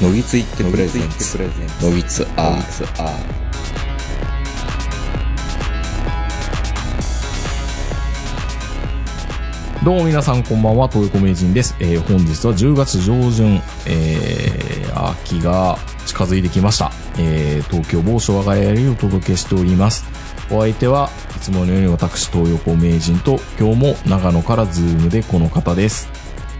のぎついってプレゼンツノギツR どうも皆さんこんばんは、東横名人です。えー本日は10月上旬、えー秋が近づいてきました。えー東京某所我が家よりお届けしております。お相手はいつものように私、東横名人と、今日も長野からズームでこの方です。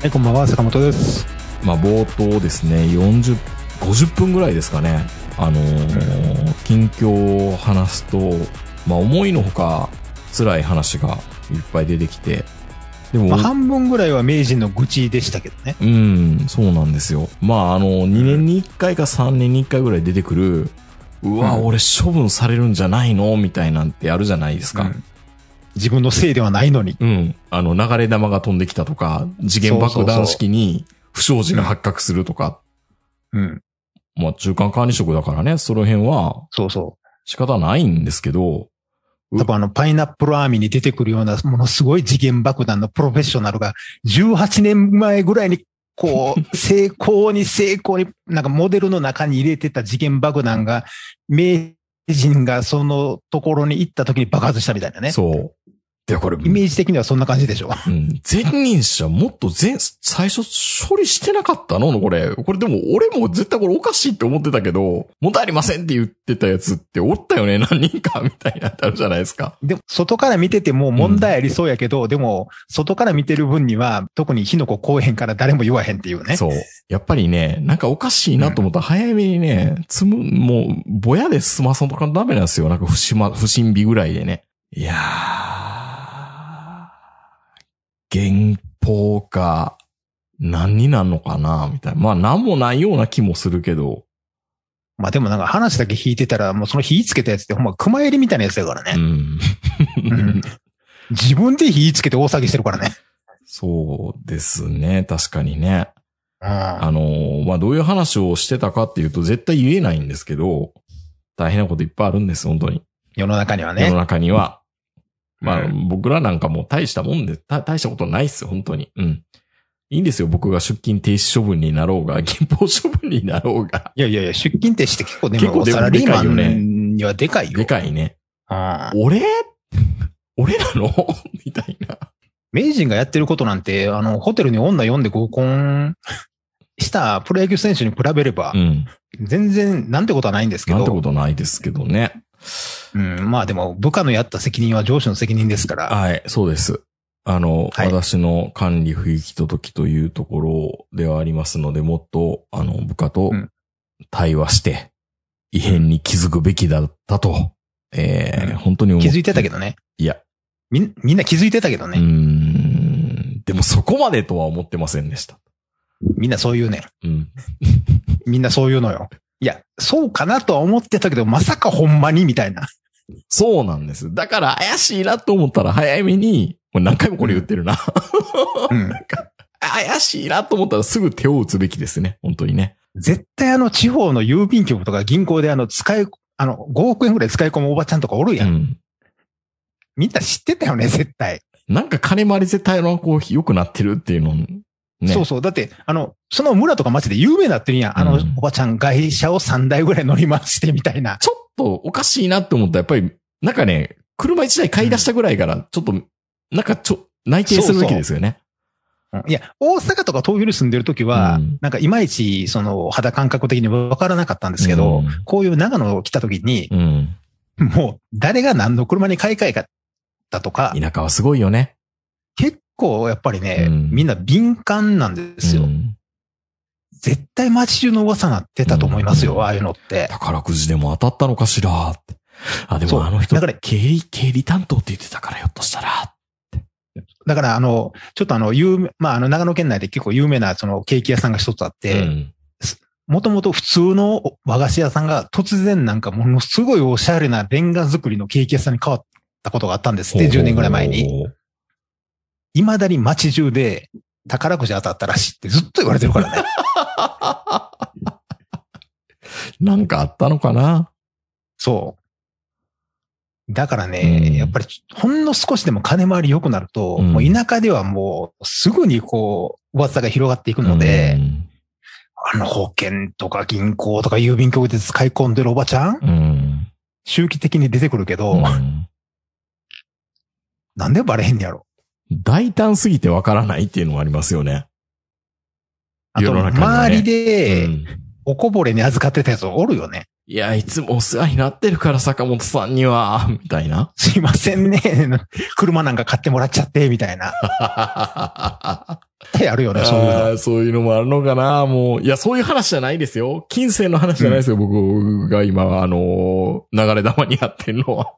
はい、こんばんは、坂本です。まあ、冒頭ですね、40、50分ぐらいですかね。あのー近況を話すと、まあ、思いのほか辛い話がいっぱい出てきて、でも、まあ、半分ぐらいは名人の愚痴でしたけどね。うん、そうなんですよ。まあ、あの、2年に1回か3年に1回ぐらい出てくる、うわ、うん俺処分されるんじゃないの？みたいなんてあるじゃないですか。うん自分のせいではないのに。うん。あの、流れ弾が飛んできたとか、次元爆弾式に不祥事が発覚するとか、うん。まあ、中間管理職だからね、その辺はそうそ仕方ないんですけど、う。多分あの、パイナップルアーミーに出てくるような、ものすごい次元爆弾のプロフェッショナルが、18年前ぐらいに、こう、成功に成功に、なんかモデルの中に入れてた次元爆弾が、名人がそのところに行った時に爆発したみたいなね。そう。で、これ、イメージ的にはそんな感じでしょ。うん。前任者もっと前、最初処理してなかったの？これ。これでも俺も絶対これおかしいって思ってたけど、問題ありませんって言ってたやつっておったよね？何人かみたいなってあるじゃないですか。でも、外から見てても問題ありそうやけど、でも、外から見てる分には、特に火の粉こうへんから誰も言わへんっていうね。そう。やっぱりね、なんかおかしいなと思ったら早めにね、つむ、もう、ぼやで済まさんとかダメなんですよ。なんか不審ま、不審火ぐらいでね。いやー、原稿か、何になんのかなみたいな。まあ、なんもないような気もするけど、まあでもなんか話だけ引いてたら、もうその火つけたやつってほんま熊襟みたいなやつだからうね。ん。うん自分で火つけて大騒ぎしてるからね。そうですね。確かにね。うん。あのーまあ、どういう話をしてたかっていうと、絶対言えないんですけど、大変なこといっぱいあるんです、本当に。世の中には世のね。中には。まあ、う僕らなんかもう大したもんで、た大したことないっすよ、本当に。うん。いいんですよ、僕が出勤停止処分になろうが、銀行処分になろうが。いやいやいや、出勤停止って結構でも、結構でもサラリーマンにはでかいよ。でかいね。うん俺？俺なの？みたいな。名人がやってることなんて、あの、ホテルに女呼んで合コンしたプロ野球選手に比べればう、ん。全然なんてことはないんですけど。なんてことないですけどね。うん、まあでも、部下のやった責任は上司の責任ですから。はい、そうです。あの、はい私の管理不行き届きというところではありますので、もっと、あの、部下とうん対話して、異変に気づくべきだったと、えーうん本当に思気づいてたけど。どね。いや、みん、みんな気づいてたけどうーね。ん、でもそこまでとは思ってませんでした。みんなそう言うねん。うん。みんなそう言うのよ。いや、そうかなとは思ってたけど、まさかほんまにみたいな。そうなんです。だから怪しいなと思ったら早めに、もう何回もこれ言ってるな。うん。怪しいなと思ったらすぐ手を打つべきですね。本当にね。絶対あの地方の郵便局とか銀行であの使い、あの5億円ぐらい使い込むおばちゃんとかおるや。うんん。みんな知ってたよね、絶対。なんか金回り絶対のこう良くなってるっていうの、ね。そうそう。だって、あの、その村とか町で有名になってるやん。あのうんおばちゃん外車を3台ぐらい乗り回してみたいな。ちょっとおかしいなって思ったらやっぱり、なんかね、車一台買い出したぐらいから、ちょっと、なんかちょ、内定するべきですよね。うんいや、大阪とか東京に住んでる時は、うんなんかいまいち、その肌感覚的に分からなかったんですけど、うんこういう長野来た時に、うん。もう誰が何の車に買い替えかったとか、田舎はすごいよね。結構やっぱりね、うんみんな敏感なんですよ。うん絶対街中の噂なってたと思いますよ、うんああいうのって。宝くじでも当たったのかしらって。あ、でもあの人だから、経理、経理担当って言ってたからひょっとしたら。だからあの、ちょっとあの、有名、まああの長野県内で結構有名なそのケーキ屋さんが一つあって、うん。もともと普通の和菓子屋さんが突然なんかものすごいおしゃれなレンガ作りのケーキ屋さんに変わったことがあったんですって、10年ぐらい前に。。未だに街中で宝くじ当たったらしいってずっと言われてるからね。なんかあったのかな？そう。だからね、うんやっぱりほんの少しでも金回り良くなると、うんもう田舎ではもうすぐにこう、噂が広がっていくので、うんあの保険とか銀行とか郵便局で使い込んでるおばちゃんうん。周期的に出てくるけど、うんなんでバレへんねやろ。大胆すぎてわからないっていうのもありますよね。あと、ね周りで、うんおこぼれに預かってたやつおるよね。いや、いつもお世話になってるから、坂本さんには、みたいな。すいませんね。車なんか買ってもらっちゃって、みたいな。ってあるよね、そういうの。そういうのもあるのかなもう。いや、そういう話じゃないですよ。金銭の話じゃないですよ、僕が今、あのー流れ玉にやってるのは。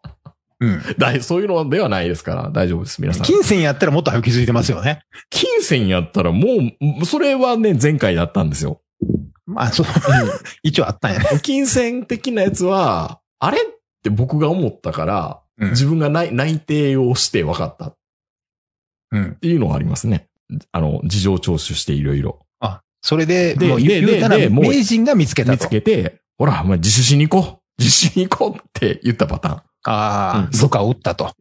うん。だいそういうのではないですから、大丈夫です、皆さん。金銭やったらもっと早く気づいてますよね。金銭やったらもう、それはね、前回だったんですよ。まあ、そう、一応あったんやね。金銭的なやつは、あれって僕が思ったから、うん自分が内内定をして分かったっうん。ていうのがありますね。あの、事情聴取していろいろ。あ、それで、でもうで言うたら、名人が見つけたと。見つけて、ほら、お前自首しに行こう自首しに行こうって言ったパターン。ああ、うん部下を打ったと。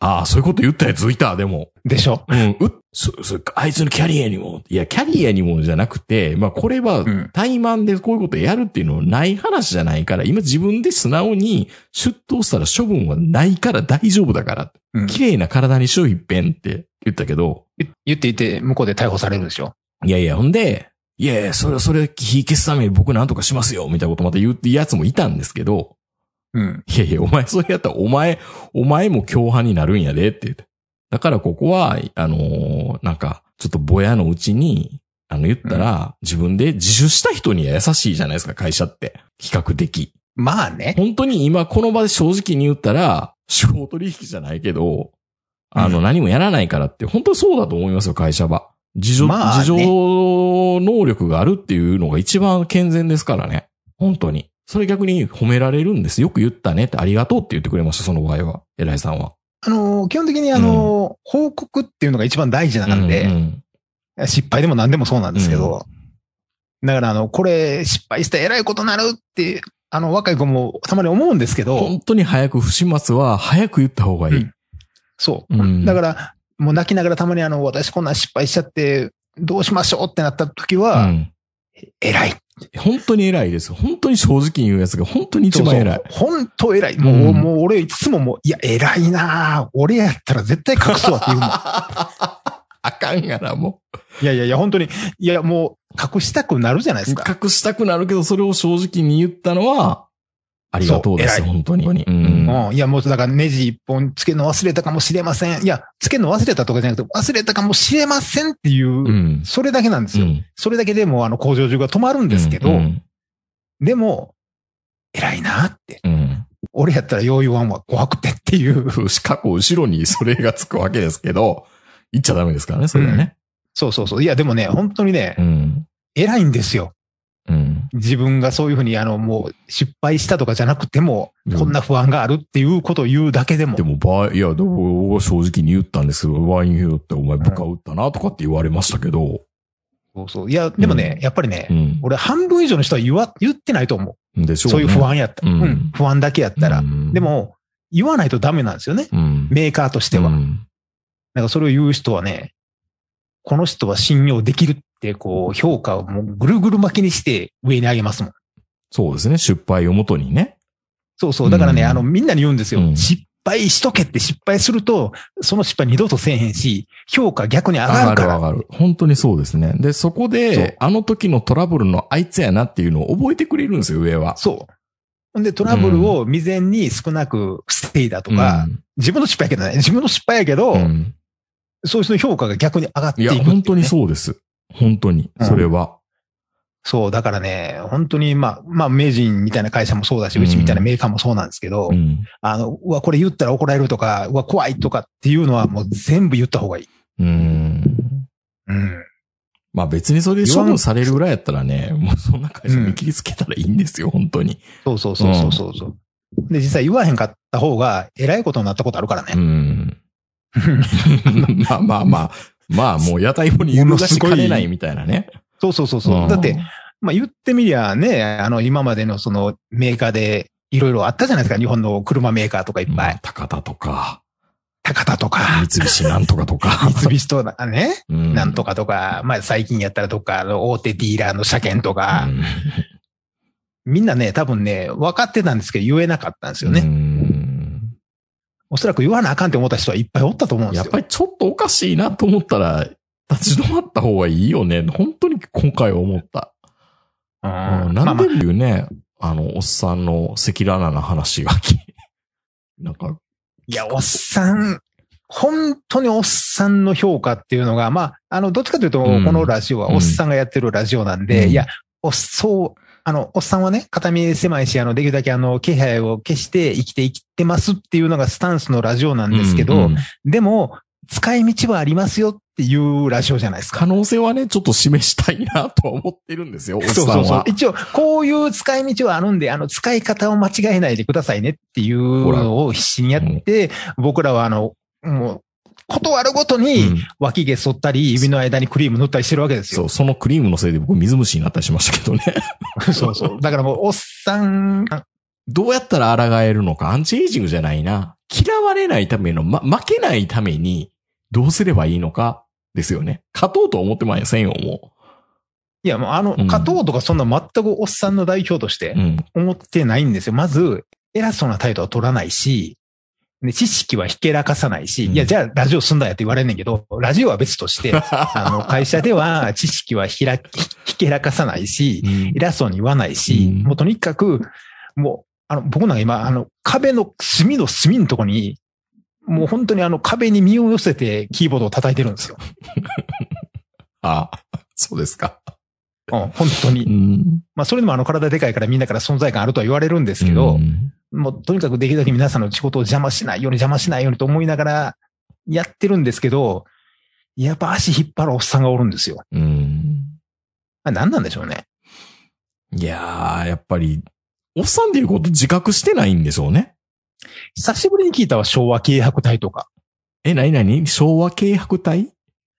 ああ、そういうこと言ったやついた、でも。でしょ？うん、うっ、そ、そ、あいつのキャリアにも。いや、キャリアにもじゃなくて、まあこれはうん、怠慢でこういうことやるっていうのはない話じゃないから、今自分で素直に出頭したら処分はないから大丈夫だから。うん綺麗な体にしよう一遍って言ったけど、言言っていて、向こうで逮捕されるでしょ？いやいや、ほんで、いやいや、それ、それ、火消すために僕なんとかしますよ、みたいなことまた言うってやつもいたんですけど、うん。いやいや、お前それやったらお前、お前も共犯になるんやでって言って。だからここは、あのーなんか、ちょっとぼやのうちに、あの言ったら、自分で自首した人には優しいじゃないですか、会社って。比較的。まあね。本当に今この場で正直に言ったら、司法取引じゃないけど、あの、うん何もやらないからって、本当にそうだと思いますよ、会社は。自助、まあね自助能力があるっていうのが一番健全ですからね。本当に。それ逆に褒められるんです。よく言ったねって、ありがとうって言ってくれました、その場合は。偉いさんは。あのー、基本的にあのー、報告っていうのが一番大事なんうんで、うん失敗でも何でもそうなんですけど、だからあの、これ失敗したら偉いことになるって、あの、若い子もたまに思うんですけど、本当に早く不始末は早く言った方がいい。うんそう。うんだから、もう泣きながらたまにあの、私こんなん失敗しちゃって、どうしましょうってなった時は、うん偉い。本当に偉いです。本当に正直に言うやつが本当に一番偉い。そうそう本当偉い。もう、うんもう俺いつももう、いや、偉いなぁ俺やったら絶対隠すわって言うもん。あかんがな、もいやいやいや、本当に、いや、もう、隠したくなるじゃないですか。隠したくなるけど、それを正直に言ったのは、ありがとうです、本当に。ううんん。いや、もう、だからネジ一本つけるの忘れたかもしれません。いや、つけるの忘れたとかじゃなくて、忘れたかもしれませんっていう、うん。それだけなんですよ。うんそれだけでもう、あの、工場中が止まるんですけど、うん。でも、偉いなって。うん。俺やったら余裕ワンは怖くてっていう。過去後ろにそれがつくわけですけど、言っちゃダメですからね、それはね。そうそうそう。いや、でもね、本当にね、うん。偉いんですよ。うん。自分がそういうふうに、あの、もう、失敗したとかじゃなくても、うんこんな不安があるっていうことを言うだけでも。でも、場合、いや、でも正直に言ったんですけど、場合によってお前部下撃ったなとかって言われましたけど、そうそう。いや、でもね、うんやっぱりね、うん。俺半分以上の人は言わ、言ってないと思う。でしょねそういう不安やった。ううんん。不安だけやったら。うんで、も、言わないとダメなんですよね。うん。メーカーとしては。うんなんかそれを言う人はね、この人は信用できるって、こう、評価をもうぐるぐる巻きにして上に上げますもん。そうですね、失敗をもとにね。そうそう。だからね、うんあの、みんなに言うんですよ。うん失敗しとけって失敗すると、その失敗二度とせえへんし、評価逆に上がるから。上がる。本当にそうですね。で、そこで、あの時のトラブルのあいつやなっていうのを覚えてくれるんですよ、上は。そう。で、トラブルを未然に少なく防いだとか、自分の失敗やけどね、自分の失敗やけど、うんうんそういう人の評価が逆に上がっていくっていうね、本当にそうです。本当に。うんそれは。そう、だからね、本当に、まあ、まあ、名人みたいな会社もそうだし、うんうちみたいなメーカーもそうなんですけど、うん。あの、うわ、これ言ったら怒られるとか、うわ、怖いとかっていうのはもう全部言った方がいい。うん。うん。まあ別にそれで処分されるぐらいやったらね、もうそんな会社見切りつけたらいいんですよ、本当に。そうそうそうそうそうそう。で、実際言わへんかった方が、偉いことになったことあるからうね。ん。まあまあまあ。まあもう屋台法に揺るがしかねないみたいなね。そうそうそうそう。んだって、、まあ言ってみりゃね、あの、今までのそのメーカーでいろいろあったじゃないですか。日本の車メーカーとかいっぱい。まあ高田とか、高田とか、三菱なんとかとか。三菱とかね、うんなんとかとか、まあ最近やったらどっかの大手ディーラーの車検とか、うんみんなね、多分ね、分かってたんですけど言えなかったんですよね。うんおそらく言わなあかんって思った人はいっぱいおったと思うんですよ。やっぱりちょっとおかしいなと思ったら、立ち止まった方がいいよね。本当に今回は思った。うん。なんで言うね、あの、おっさんの赤裸々な話がき、なんか、いや、おっさん、本当におっさんの評価っていうのが、まあ、あの、どっちかというと、うん。このラジオはおっさんがやってるラジオなんで、うん。いや、おっそう、あの、おっさんはね、片身狭いし、あの、できるだけあの、気配を消して生きて生きてますっていうのがスタンスのラジオなんですけど、うんうんでも、使い道はありますよっていうラジオじゃないですか。可能性はね、ちょっと示したいなとは思ってるんですよ、おっさんは。そうそうそう。一応、こういう使い道はあるんで、あの、使い方を間違えないでくださいねっていうのを必死にやって、僕らはあの、もう、断るごとに、うん脇毛剃ったり、指の間にクリーム塗ったりしてるわけですよ。そう、そのクリームのせいで僕水虫になったりしましたけどね。そうそう。だからもう、おっさん、どうやったら抗えるのか、アンチエイジングじゃないな。嫌われないための、ま、負けないために、どうすればいいのか、ですよね。勝とうと思ってませんよ、もいや、もうあのうん、加藤とかそんな全くおっさんの代表としう。てうん。思ってないんですよ。まず、偉そうな態度は取らないし、で知識はひけらかさないし、うんいや、じゃあラジオすんだよって言われんねんけど、ラジオは別として、あの、会社では知識はひら、ひひけらかさないし、うん偉そうに言わないし、うんもうとにかく、もう、あの、僕なんか今、あの、壁の隅の隅のとこに、もう本当にあの壁に身を寄せてキーボードを叩いてるんですよ。あ、そうですか。うん、本当に。ん。まあ、それでもあの体でかいからみんなから存在感あるとは言われるんですけど、うんもうとにかくできるだけ皆さんの仕事を邪魔しないように邪魔しないようにと思いながらやってるんですけど、やっぱ足引っ張るおっさんがおるんですよ。うん。あれ何なんでしょうね。いやー、やっぱり、おっさんでいうこと自覚してないんでしょうね。久しぶりに聞いたわ、昭和軽薄隊とか。え、なになに？昭和軽薄隊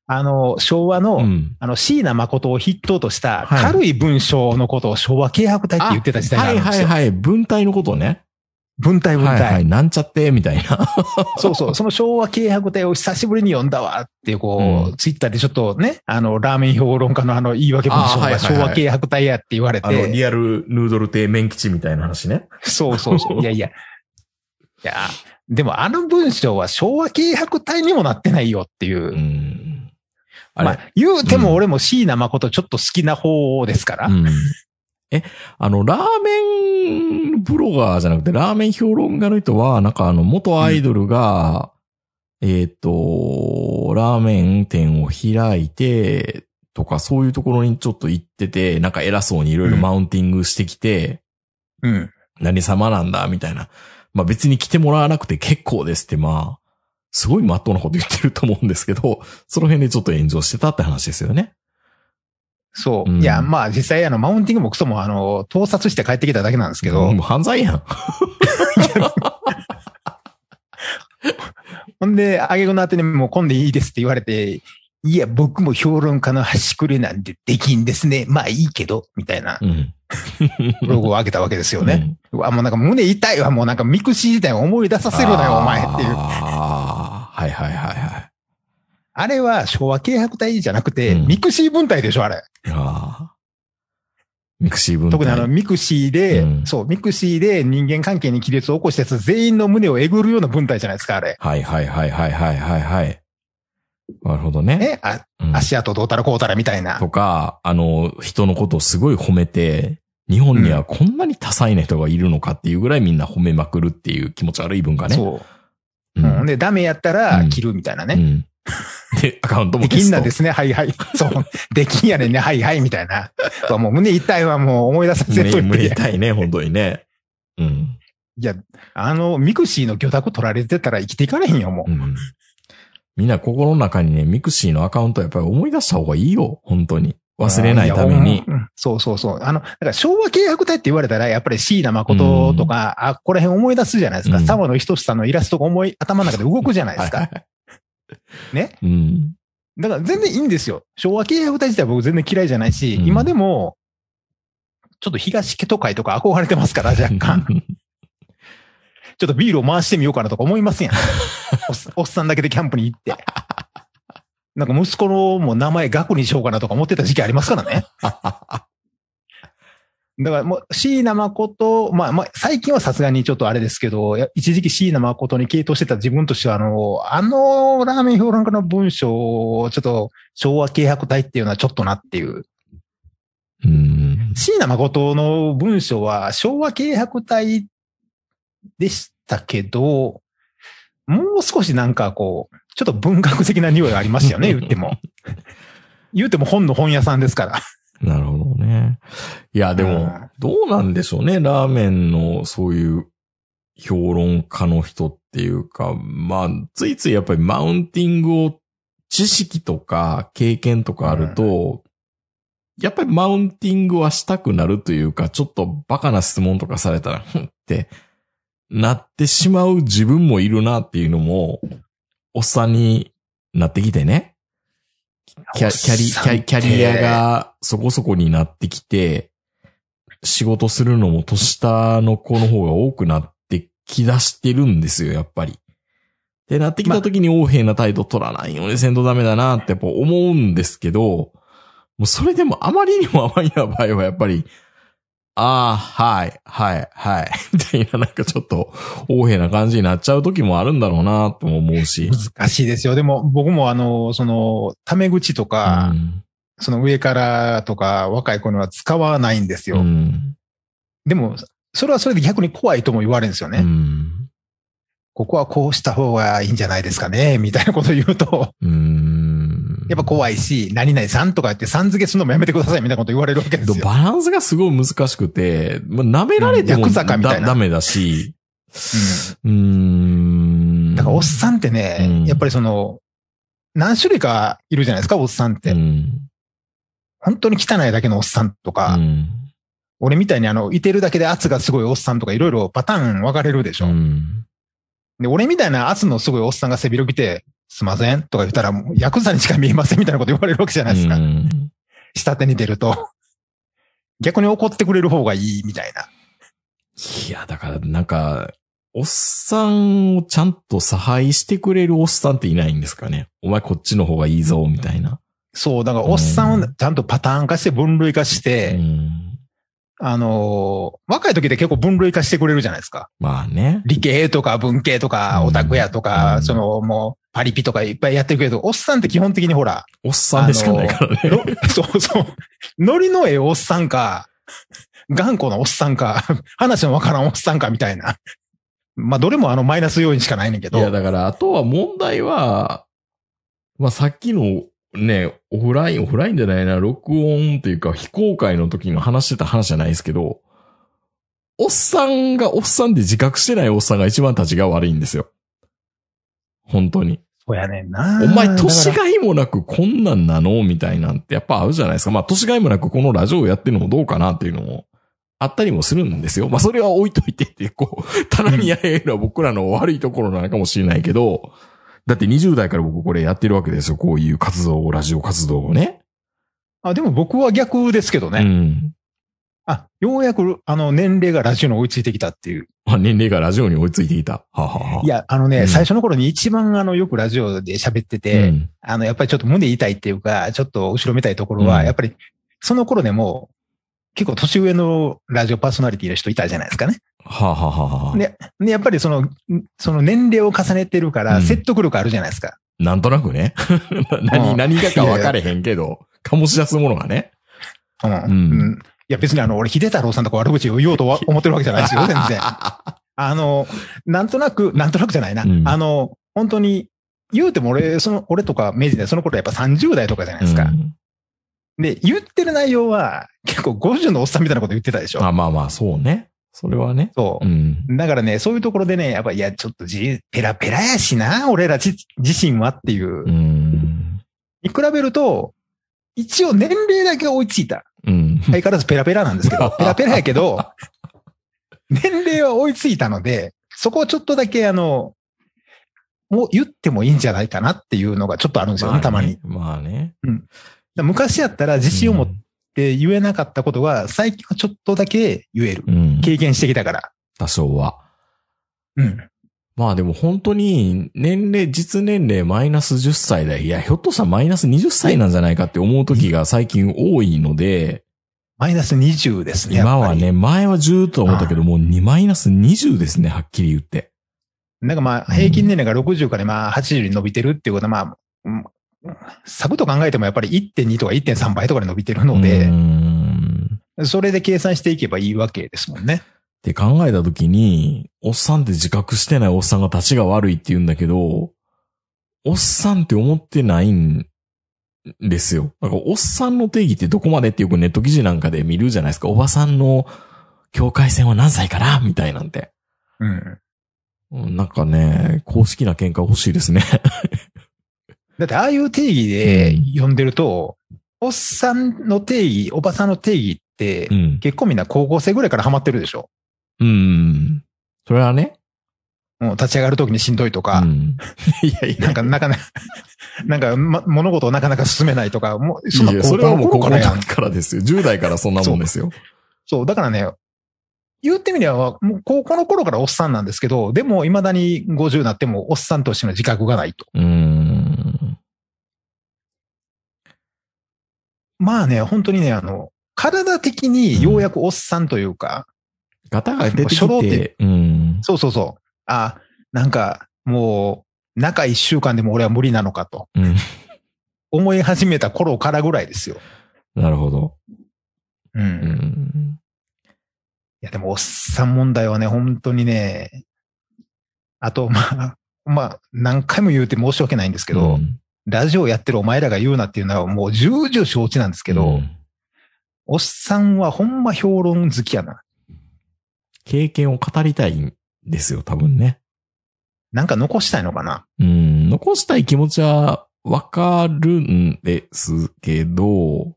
あの、昭和の、うん。あの、椎名誠を筆頭としたはい軽い文章のことを昭和軽薄隊って言ってた時代があはいるんですよ。はいはい。文体のことね。文体文体。はいはい。なんちゃって、みたいな。そうそう。その昭和軽薄隊を久しぶりに読んだわっていう、こう、うんツイッターでちょっとね、あの、ラーメン評論家のあの、言い訳文章が昭和軽薄隊やって言われあの、て、リアルヌードル亭麺吉みたいな話ね。そうそうそう。いやいや。いや、でもあの文章は昭和軽薄隊にもなってないよっていう。うん。あれ、まあ、言うても俺も椎名誠ちょっと好きな方ですから。うん。え、あの、ラーメンブロガーじゃなくて、ラーメン評論家の人は、なんかあの、元アイドルが、えっ、と、ラーメン店を開いて、とか、そういうところにちょっと行ってて、なんか偉そうにいろいろマウンティングしてきて、うん。何様なんだ、みたいな。まあ別に来てもらわなくて結構ですって、まあ、すごい真っ当なこと言ってると思うんですけど、その辺でちょっと炎上してたって話ですよね。そう。うんいや、まあ実際あの、マウンティングもクソもあの、盗撮して帰ってきただけなんですけど、もう犯罪やん。ほんで、あげくの後にもう今度いいですって言われて、いや、僕も評論家の端くれなんてできんですね。まあいいけど、みたいなうん。ブログを上げたわけですよね。うわ、もうなんか胸痛いわ。もうなんかミクシー時代を思い出させるなよ、お前っていう。ああ、はいはいはいはい。あれは昭和軽薄体じゃなくて、うんミクシー文体でしょ、あれ。ああ。ミクシー文体。特にあの、ミクシーで、うんそう、ミクシーで人間関係に亀裂を起こしたやつ全員の胸をえぐるような文体じゃないですか、あれ。はいはいはいはいはいはいはい。なるほどね。ね、あうん足跡どうたらこうたらみたいな。とか、あの、人のことをすごい褒めて、日本にはこんなに多彩な人がいるのかっていうぐらいみんな褒めまくるっていう気持ち悪い文化ね。そう。う。うんん。で、ダメやったらうん切るみたいなね。うん。で、アカウントもできんなんですね、はいはい。そう。できんやねんね、はいはい、みたいな。もう胸痛いわ、もう思い出させと胸、い胸て。痛いね、本当にね。うん。いや、あの、ミクシーの魚拓取られてたら生きていかれへんよ、もう。うん。みんな心の中にね、ミクシーのアカウントやっぱり思い出した方がいいよ、本当に。忘れないためにそうそうそう。あの、だから昭和軽薄体って言われたら、やっぱり椎名誠とか、あ、ここら辺思い出すじゃないですか。うん沢野ひとしさんのイラストが思い、頭の中で動くじゃないですか。ね？うん。だから全然いいんですよ。昭和契約隊自体僕全然嫌いじゃないし、うん今でも、ちょっと東家都会とか憧れてますから、若干。ちょっとビールを回してみようかなとか思いますやん？おっ おっさんだけでキャンプに行って。なんか息子のもう名前額にしようかなとか思ってた時期ありますからね。だからもう椎名誠、まあまあ最近はさすがにちょっとあれですけど、や一時期椎名誠に傾倒してた自分としてはあの、あのラーメン評論家の文章をちょっと昭和軽薄体っていうのはちょっとなっていう。うん。椎名誠の文章は昭和軽薄体でしたけど、もう少しなんかこう、ちょっと文学的な匂いがありましたよね、言っても。言うても本の本屋さんですから。なるほどね。いや、でもうん、どうなんでしょうね。ラーメンのそういう評論家の人っていうか、まあ、ついついやっぱりマウンティングを知識とか経験とかあると、やっぱりマウンティングはしたくなるというか、ちょっとバカな質問とかされたら、ふんってなってしまう自分もいるなっていうのも、おっさんになってきてね。キャキャリ、キャリキャリアがそこそこになってきて、仕事するのも年下の子の方が多くなってきだしてるんですよ、やっぱり。で、なってきた時に横柄な態度取らないようにせんとダメだなってやっぱ思うんですけど、もうそれでもあまりにもあまりな場合はやっぱり、ああ、はい、はい、はい、みたいななんかちょっと横柄な感じになっちゃう時もあるんだろうなとも思うし。難しいですよ。でも僕もあの、その、タメ口とか、うんその上からとか若い子には使わないんですよ。うんでも、それはそれで逆に怖いとも言われるんですよね。うんここはこうした方がいいんじゃないですかね、みたいなことを言うと、うんやっぱ怖いし、何々さんとか言ってさん付けするのもやめてください、みたいなこと言われるわけですよ。バランスがすごい難しくて、まあ、舐められてもいなだダメだし、うんうーん。だからおっさんってね、うんやっぱりその、何種類かいるじゃないですか、おっさんって。うん。本当に汚いだけのおっさんとか、うん。俺みたいにあの、いてるだけで圧がすごいおっさんとかいろいろパターン分かれるでしょ。うん。で、俺みたいな圧のすごいおっさんが背広着て、すいませんとか言ったら、もうヤクザにしか見えませんみたいなこと言われるわけじゃないですか。うん下手に出ると。逆に怒ってくれる方がいいみたいな。いや、だからなんか、おっさんをちゃんと差配してくれるおっさんっていないんですかね。お前こっちの方がいいぞ、みたいな。そう、だからおっさんをちゃんとパターン化して分類化しうて、ん。あのー若い時で結構分類化してくれるじゃないですか。まあね。理系とか文系とかうんオタクやとうか、んそのもうパリピとかいっぱいやってるけど、おっさんって基本的にほら、おっさんでしかないからね。の そうそう、ノリのええおっさんか、頑固なおっさんか、話のわからんおっさんかみたいな。まあ、どれもあのマイナス要因しかないねんけど。いや、だから、あとは問題は、まあ、さっきのね、オフライン、オフラインじゃないな、録音っていうか、非公開の時の話してた話じゃないですけど、おっさんがおっさんで自覚してないおっさんが一番立ちが悪いんですよ。本当に。そうやねんな。お前、年がいもなくこんなんなの？みたいなんてやっぱあるじゃないですか。まあ、年がいもなくこのラジオをやってるのもどうかなっていうのもあったりもするんですよ。まあ、それは置いといてって、こう、棚にやれるのは僕らの悪いところなのかもしれないけど、だって20代から僕これやってるわけですよ。こういう活動を、ラジオ活動をね。あ、でも僕は逆ですけどね。うん。あ、ようやく、あの、年齢がラジオに追いついてきたっていう。まあ、年齢がラジオに追いついていた。はあはあはあいや、あのね、うん最初の頃に一番あの、よくラジオで喋ってて、うんあの、やっぱりちょっと胸痛いっていうか、ちょっと後ろめたいところは、うんやっぱり、その頃でも、結構年上のラジオパーソナリティの人いたじゃないですかね。はあはあはあはあで、でやっぱりその、んその年齢を重ねてるから、うん説得力あるじゃないですか。なんとなくね。何、うん何がか分かれへんけど、醸し出すものがね。うん。んうんいや、別にあの、俺、秀太郎さんとか悪口を言おうとは思ってるわけじゃないですよ、全然。あの、なんとなく、なんとなくじゃないな。うんあの、本当に、言うても俺、その、俺とか明治でその頃やっぱ30代とかじゃないですか。うんで、言ってる内容は、結構50のおっさんみたいなこと言ってたでしょ。まあまあまあ、そうね。それはね。そうう。ん。だからね、そういうところでね、やっぱ、いや、ちょっとじ、ペラペラやしな、俺ら自自身はっていうう。ん。に比べると、一応年齢だけ追いついた。うん。相変わらずペラペラなんですけど、ペラペラやけど、年齢は追いついたので、そこをちょっとだけあの、もう言ってもいいんじゃないかなっていうのがちょっとあるんですよね、たまに。。まあね。昔やったら自信を持って言えなかったことが、最近はちょっとだけ言える。うん。経験してきたから。多少は。うん。まあでも本当に年齢、実年齢マイナス10歳で、いや、ひょっとしたらマイナス20歳なんじゃないかって思う時が最近多いので、マイナス20ですね。今はね、前は10と思ったけど、もう2マイナス20ですね、はっきり言って。なんかまあ、平均年齢が60からまあ80に伸びてるっていうことはまあ、うんサクと考えてもやっぱり1.2とか1.3倍とかで伸びてるので、んそれで計算していけばいいわけですもんね。って考えた時に、おっさんって自覚してないおっさんが立ちが悪いって言うんだけど、おっさんって思ってないんですよ。なんかおっさんの定義ってどこまでってよくネット記事なんかで見るじゃないですか。おばさんの境界線は何歳かなみたいなんて。うん。うんなんかね、公式な見解欲しいですね。だってああいう定義で読んでると、おっさんの定義、おばさんの定義ってう、ん。結構みんな高校生ぐらいからハマってるでしょうん。それはね。もう立ち上がるときにしんどいとうか、ん。いやいや。なんか、なかなか、なんか、ま、物事をなかなか進めないとか、もう、そんなそれはもう高校の頃からですよ。10代からそんなもんですよ。そう、だからね、言ってみれば、もう高校の頃からおっさんなんですけど、でも未だに50になってもおっさんとしての自覚がないと。うーん。まあね、本当にね、あの、体的にようやくおっさんというか、ガタが出てきてて、うん。そうそうそう。あ、なんか、もう、中一週間でも俺は無理なのかとうん。思い始めた頃からぐらいですよ。なるほど。うん。ういん。や、でもおっさん問題はね、本当にね、あと、まあ、まあ、何回も言うて申し訳ないんですけど、うんラジオやってるお前らが言うなっていうのはもう重々承知なんですけど、うんおっさんはほんま評論好きやな。経験を語りたいんですよ、多分ね。なんか残したいのかな？うん。残したい気持ちはわかるんですけど、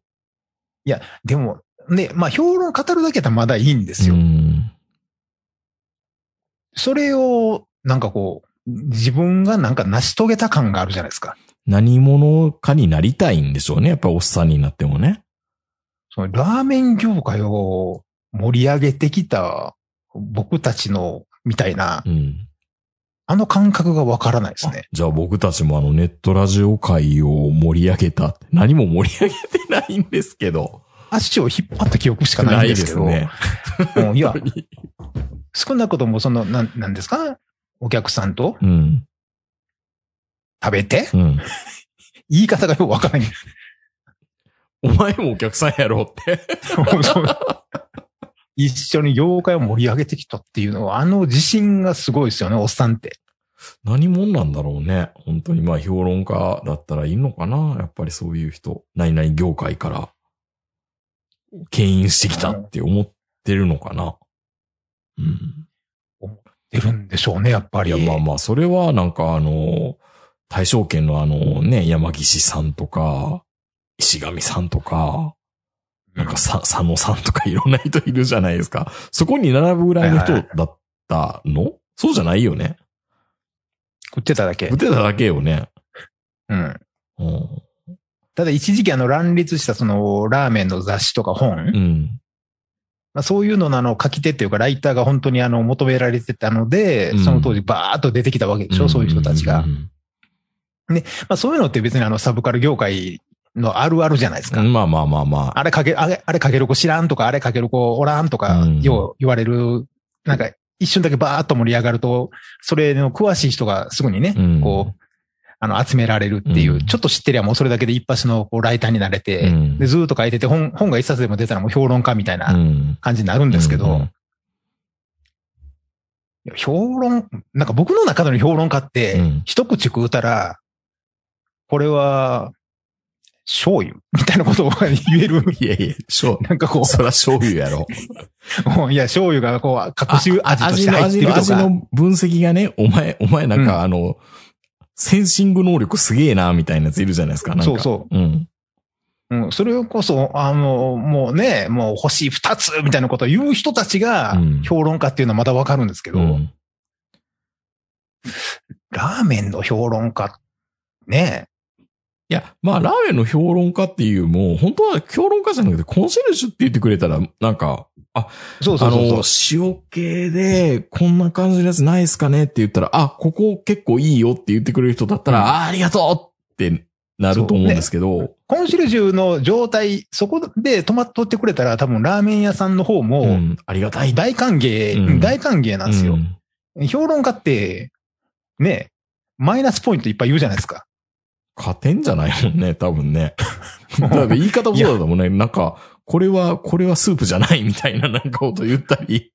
でも、ね、まあ評論語るだけだまだいいんですうよ。ん。それを、なんかこう、自分がなんか成し遂げた感があるじゃないですか。何者かになりたいんでしょうね。やっぱおっさんになってもね。そのラーメン業界を盛り上げてきた僕たちの、みたいな、うん。あの感覚がわからないですね。じゃあ僕たちもあのネットラジオ界を盛り上げた。何も盛り上げてないんですけど。足を引っ張った記憶しかないんですけど。ね。うんいや本、当 に少なくともその、なん、なんですか？お客さんとうん。食べて？うん。言い方がよくわからない。お前もお客さんやろって。そう一緒に業界を盛り上げてきたっていうのは、あの自信がすごいですよね、おっさんって。何者なんだろうね。本当にまあ評論家だったらいいのかな。やっぱりそういう人。何々業界から、牽引してきたって思ってるのかな。うん。出るんでしょうね、やっぱり。いや、まあまあ、それはなんかあの、大正圏のあのね、山岸さんとか、石上さんとか、なんかさ、佐野さんとかいろんな人いるじゃないですか。そこに並ぶぐらいの人はいだったの？そうじゃないよね。食ってただけ打。てただけよね。うん。うん。ただ一時期あの乱立したそのラーメンの雑誌とか本、うん。まあ、そういうののあの書き手っていうかライターが本当にあの求められてたので、うんその当時バーっと出てきたわけでしょ、そういう人たちが。うんまあそういうのって別にあのサブカル業界のあるあるじゃないですか。まあまあまあまあ。あれかけ、あれ、あれかける子知らんとか、あれかける子おらんとかうん、よう言われる、なんか一瞬だけバーっと盛り上がると、それの詳しい人がすぐにね、うんこう、あの、集められるっていう、うんちょっと知ってりゃもうそれだけで一発のこうライターになれて、うんで、ずーっと書いてて、本、本が一冊でも出たらもう評論家みたいなうん。感じになるんですけど、評論、なんか僕の中での評論家って、うん一口食うたら、これは、醤油？みたいなことを言える？いやいや、しょなんかこう、そら醤油やろ。う、もういや、醤油がこう、隠し味として入って味の、るとか。味の分析がね、お前、お前なんか、あの、センシング能力すげえな、みたいなやついるじゃないですか。なんかそうそうん。うん、それこそ、あの、もうね、もう星二つみたいなことを言う人たちがうん、評論家っていうのはまだわかるんですけど、うん。ラーメンの評論家、ねいや、まあ、ラーメンの評論家っていうもう、本当は評論家じゃなくて、コンシェルジュって言ってくれたら、なんか、そうそうそうあの、塩系で、こんな感じのやつないですかねって言ったら、あ、ここ結構いいよって言ってくれる人だったら、うんあありがとうってなると思うんですけど、コンシェルジュの状態、そこで止まっとってくれたら、多分ラーメン屋さんの方うも、ん、ありがたい。大歓迎、うん大歓迎なんですよう。ん評論家って、ね、マイナスポイントいっぱい言うじゃないですか。勝てんじゃないもんね、多分ね。だから言い方もそうだもんね。なんか、これは、これはスープじゃないみたいななんかこと言ったり。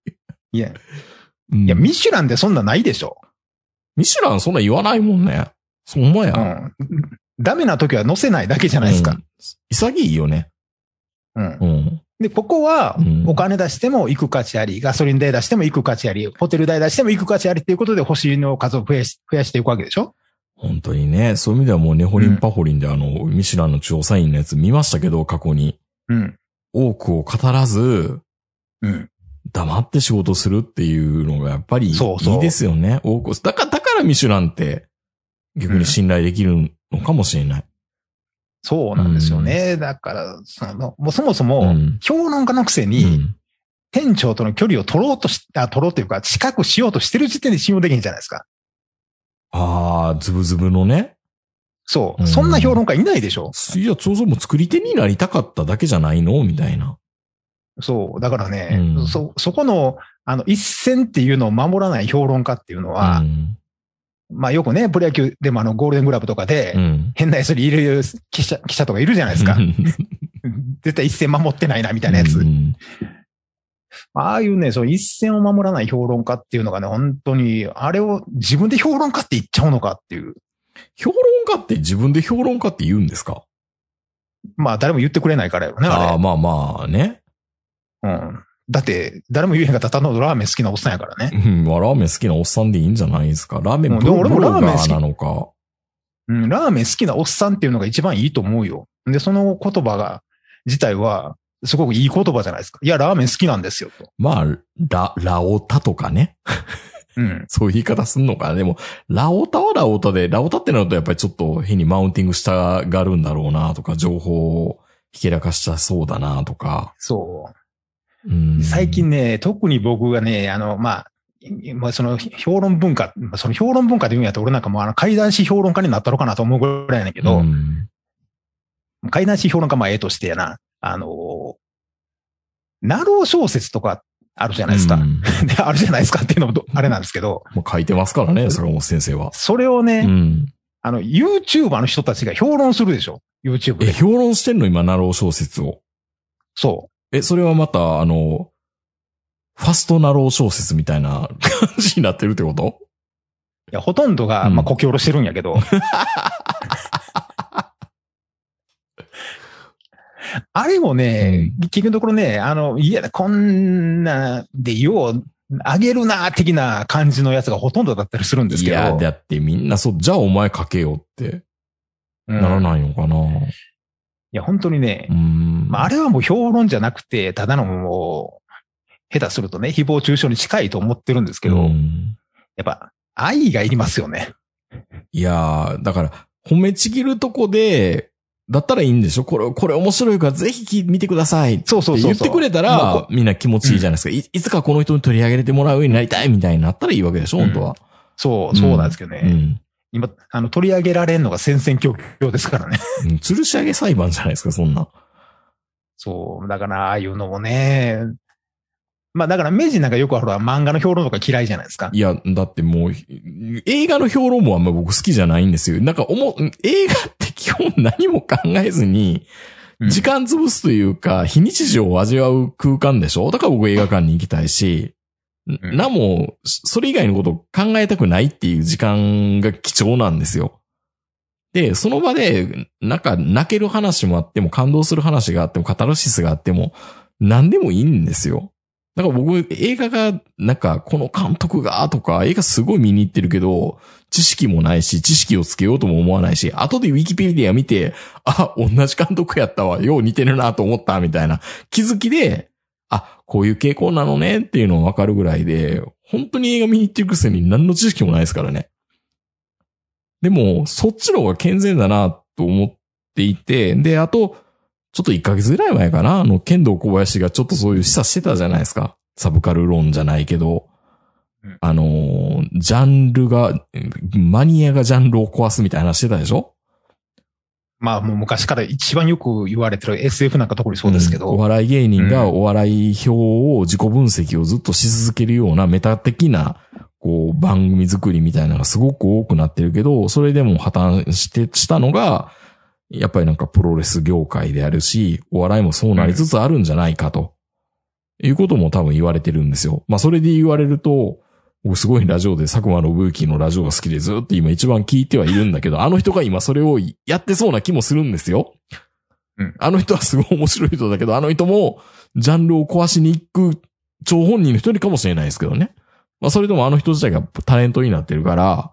いや、うんいや、ミシュランでそんなないでしょ。ミシュランそんな言わないもんね。そんまや。うん。ダメな時は載せないだけじゃないですか。うん潔いよね。うん。うん。で、ここはうん、お金出しても行く価値あり、ガソリン代出しても行く価値あり、ホテル代出しても行く価値ありっていうことで星の数を増やし、増やしていくわけでしょ本当にね、そういう意味ではもうネホリンパホリンであの、ミシュランの調査員のやつ見ましたけど、過去に。うん。多くを語らず、うん。黙って仕事するっていうのがやっぱりそうそういいですよね。多く。だから、だからミシュランって逆に信頼できるのかもしれない。そうなんですよね。だから、その、もうそもそも、うん評論家のくせうに、ん。店長との距離を取ろうとし、あ、取ろうというか、近くしようとしてる時点で信用できへんじゃないですか。ああ、ズブズブのね。そうう。んそんな評論家いないでしょ？いや、そうそう、もう作り手になりたかっただけじゃないの？みたいな。そう。だからね、うんそ、そこの、あの、一線っていうのを守らない評論家っていうのは、うん。まあよくね、プロ野球でもあの、ゴールデングラブとかで、うん。変なやつに入れる記者、記者とかいるじゃないですか。絶対一線守ってないな、みたいなやつ。うんああいうね、そう、一線を守らない評論家っていうのがね、本当に、あれを自分で評論家って言っちゃうのかっていう。評論家って自分で評論家って言うんですか？まあ、誰も言ってくれないからよね、ああ、あまあまあね。れ。うん。だって、誰も言えへんかったら、ただのラーメン好きなおっさんやからね。うん、まあラーメン好きなおっさんでいいんじゃないですか？ラーメンうんブロガラーメン好きーなのか。うん、ラーメン好きなおっさんっていうのが一番いいと思うよ。で、その言葉が、自体は、すごくいい言葉じゃないですか。いや、ラーメン好きなんですよ、と。まあ、ラ、ラオタとかね。うん。そういう言い方すんのかな。でも、ラオタはラオタで、ラオタってなるとやっぱりちょっと変にマウンティングしたがるんだろうなとか、情報をひけらかしたそうだなとか。そう。うん、最近ね、特に僕がね、あの、まあ、まあ、その評論文化、まあその評論文化で言うんやったら俺なんかもうあの、怪談師評論家になったのかなと思うぐらいやねんけど、うん怪談師評論家まあええとしてやな、あの、なろう小説とかあるじゃないですか。うん で、あるじゃないですかっていうのもどあれなんですけど、もう書いてますからね、坂本先生は。それをね、うん。あの、YouTuber の人たちが評論するでしょ ?YouTube え、で。評論してんの？今、なろう小説を。そえ、それはまた、あの、ファストなろう小説みたいな感じになってるってこと？う。いや、ほとんどが、うんまあ、こき下ろしてるんやけど。あれもね、結局のところね、あの、いや、こんなでよう、あげるな、的な感じのやつがほとんどだったりするんですけど。いや、だってみんなそう、じゃあお前書けよってうんならないのかな。いや、本当にねう、ん。まあ、あれはもう評論じゃなくて、ただのもう、下手するとね、誹謗中傷に近いと思ってるんですけど、うんやっぱ、愛がいりますよね。いやー、だから、褒めちぎるとこで、だったらいいんでしょ？これ、これ面白いからぜひ見てくださいそうそうそう。言ってくれたらこ、みんな気持ちいいじゃないですか。いいつかこの人に取り上げれてもらうようになりたいみたいになったらいいわけでしょ？本当は。そう、そうなんですけどね。うん。今、あの、取り上げられるのが戦々恐々ですからね。うん吊るし上げ裁判じゃないですか、そんな。そう。だから、ああいうのもね。まあ、だから、明治なんかよくほら、漫画の評論とか嫌いじゃないですか。いや、だってもう、映画の評論もあんま僕好きじゃないんですよ。なんか思う、映画って基本何も考えずに、うん時間潰すというか、非日常を味わう空間でしょ？だから僕映画館に行きたいし、ん何も、それ以外のことを考えたくないっていう時間が貴重なんですよ。で、その場で、なんか泣ける話もあっても、感動する話があっても、カタルシスがあっても、何でもいいんですよ。だから僕、映画が、なんか、この監督が、とか、映画すごい見に行ってるけど、知識もないし、知識をつけようとも思わないし、後でウィキペディア見て、あ、同じ監督やったわ、よう似てるなと思った、みたいな気づきで、あ、こういう傾向なのねっていうのがわかるぐらいで、本当に映画見に行ってるくせに何の知識もないですからね。でも、そっちの方が健全だなと思っていて、で、あと、ちょっと1ヶ月ぐらい前かな、あの、剣道小林がちょっとそういう示唆してたじゃないですか。サブカル論じゃないけど、うん。あのー、ジャンルが、マニアがジャンルを壊すみたいな話してたでしょ？まあもう昔から一番よく言われてる SF なんか特にそうですけど、ん。お笑い芸人がうん。お笑い表を自己分析をずっとし続けるようなメタ的な、こう、番組作りみたいなのがすごく多くなってるけど、それでも破綻して、したのが、やっぱりなんかプロレス業界であるし、お笑いもそうなりつつあるんじゃないかと。いうことも多分言われてるんですよ。まあそれで言われると、僕すごいラジオで佐久間信之のラジオが好きでずっと今一番聞いてはいるんだけど、あの人が今それをやってそうな気もするんですよ。うんあの人はすごい面白い人だけど、あの人もジャンルを壊しに行く張本人の一人かもしれないですけどね。まあそれでもあの人自体がタレントになってるから、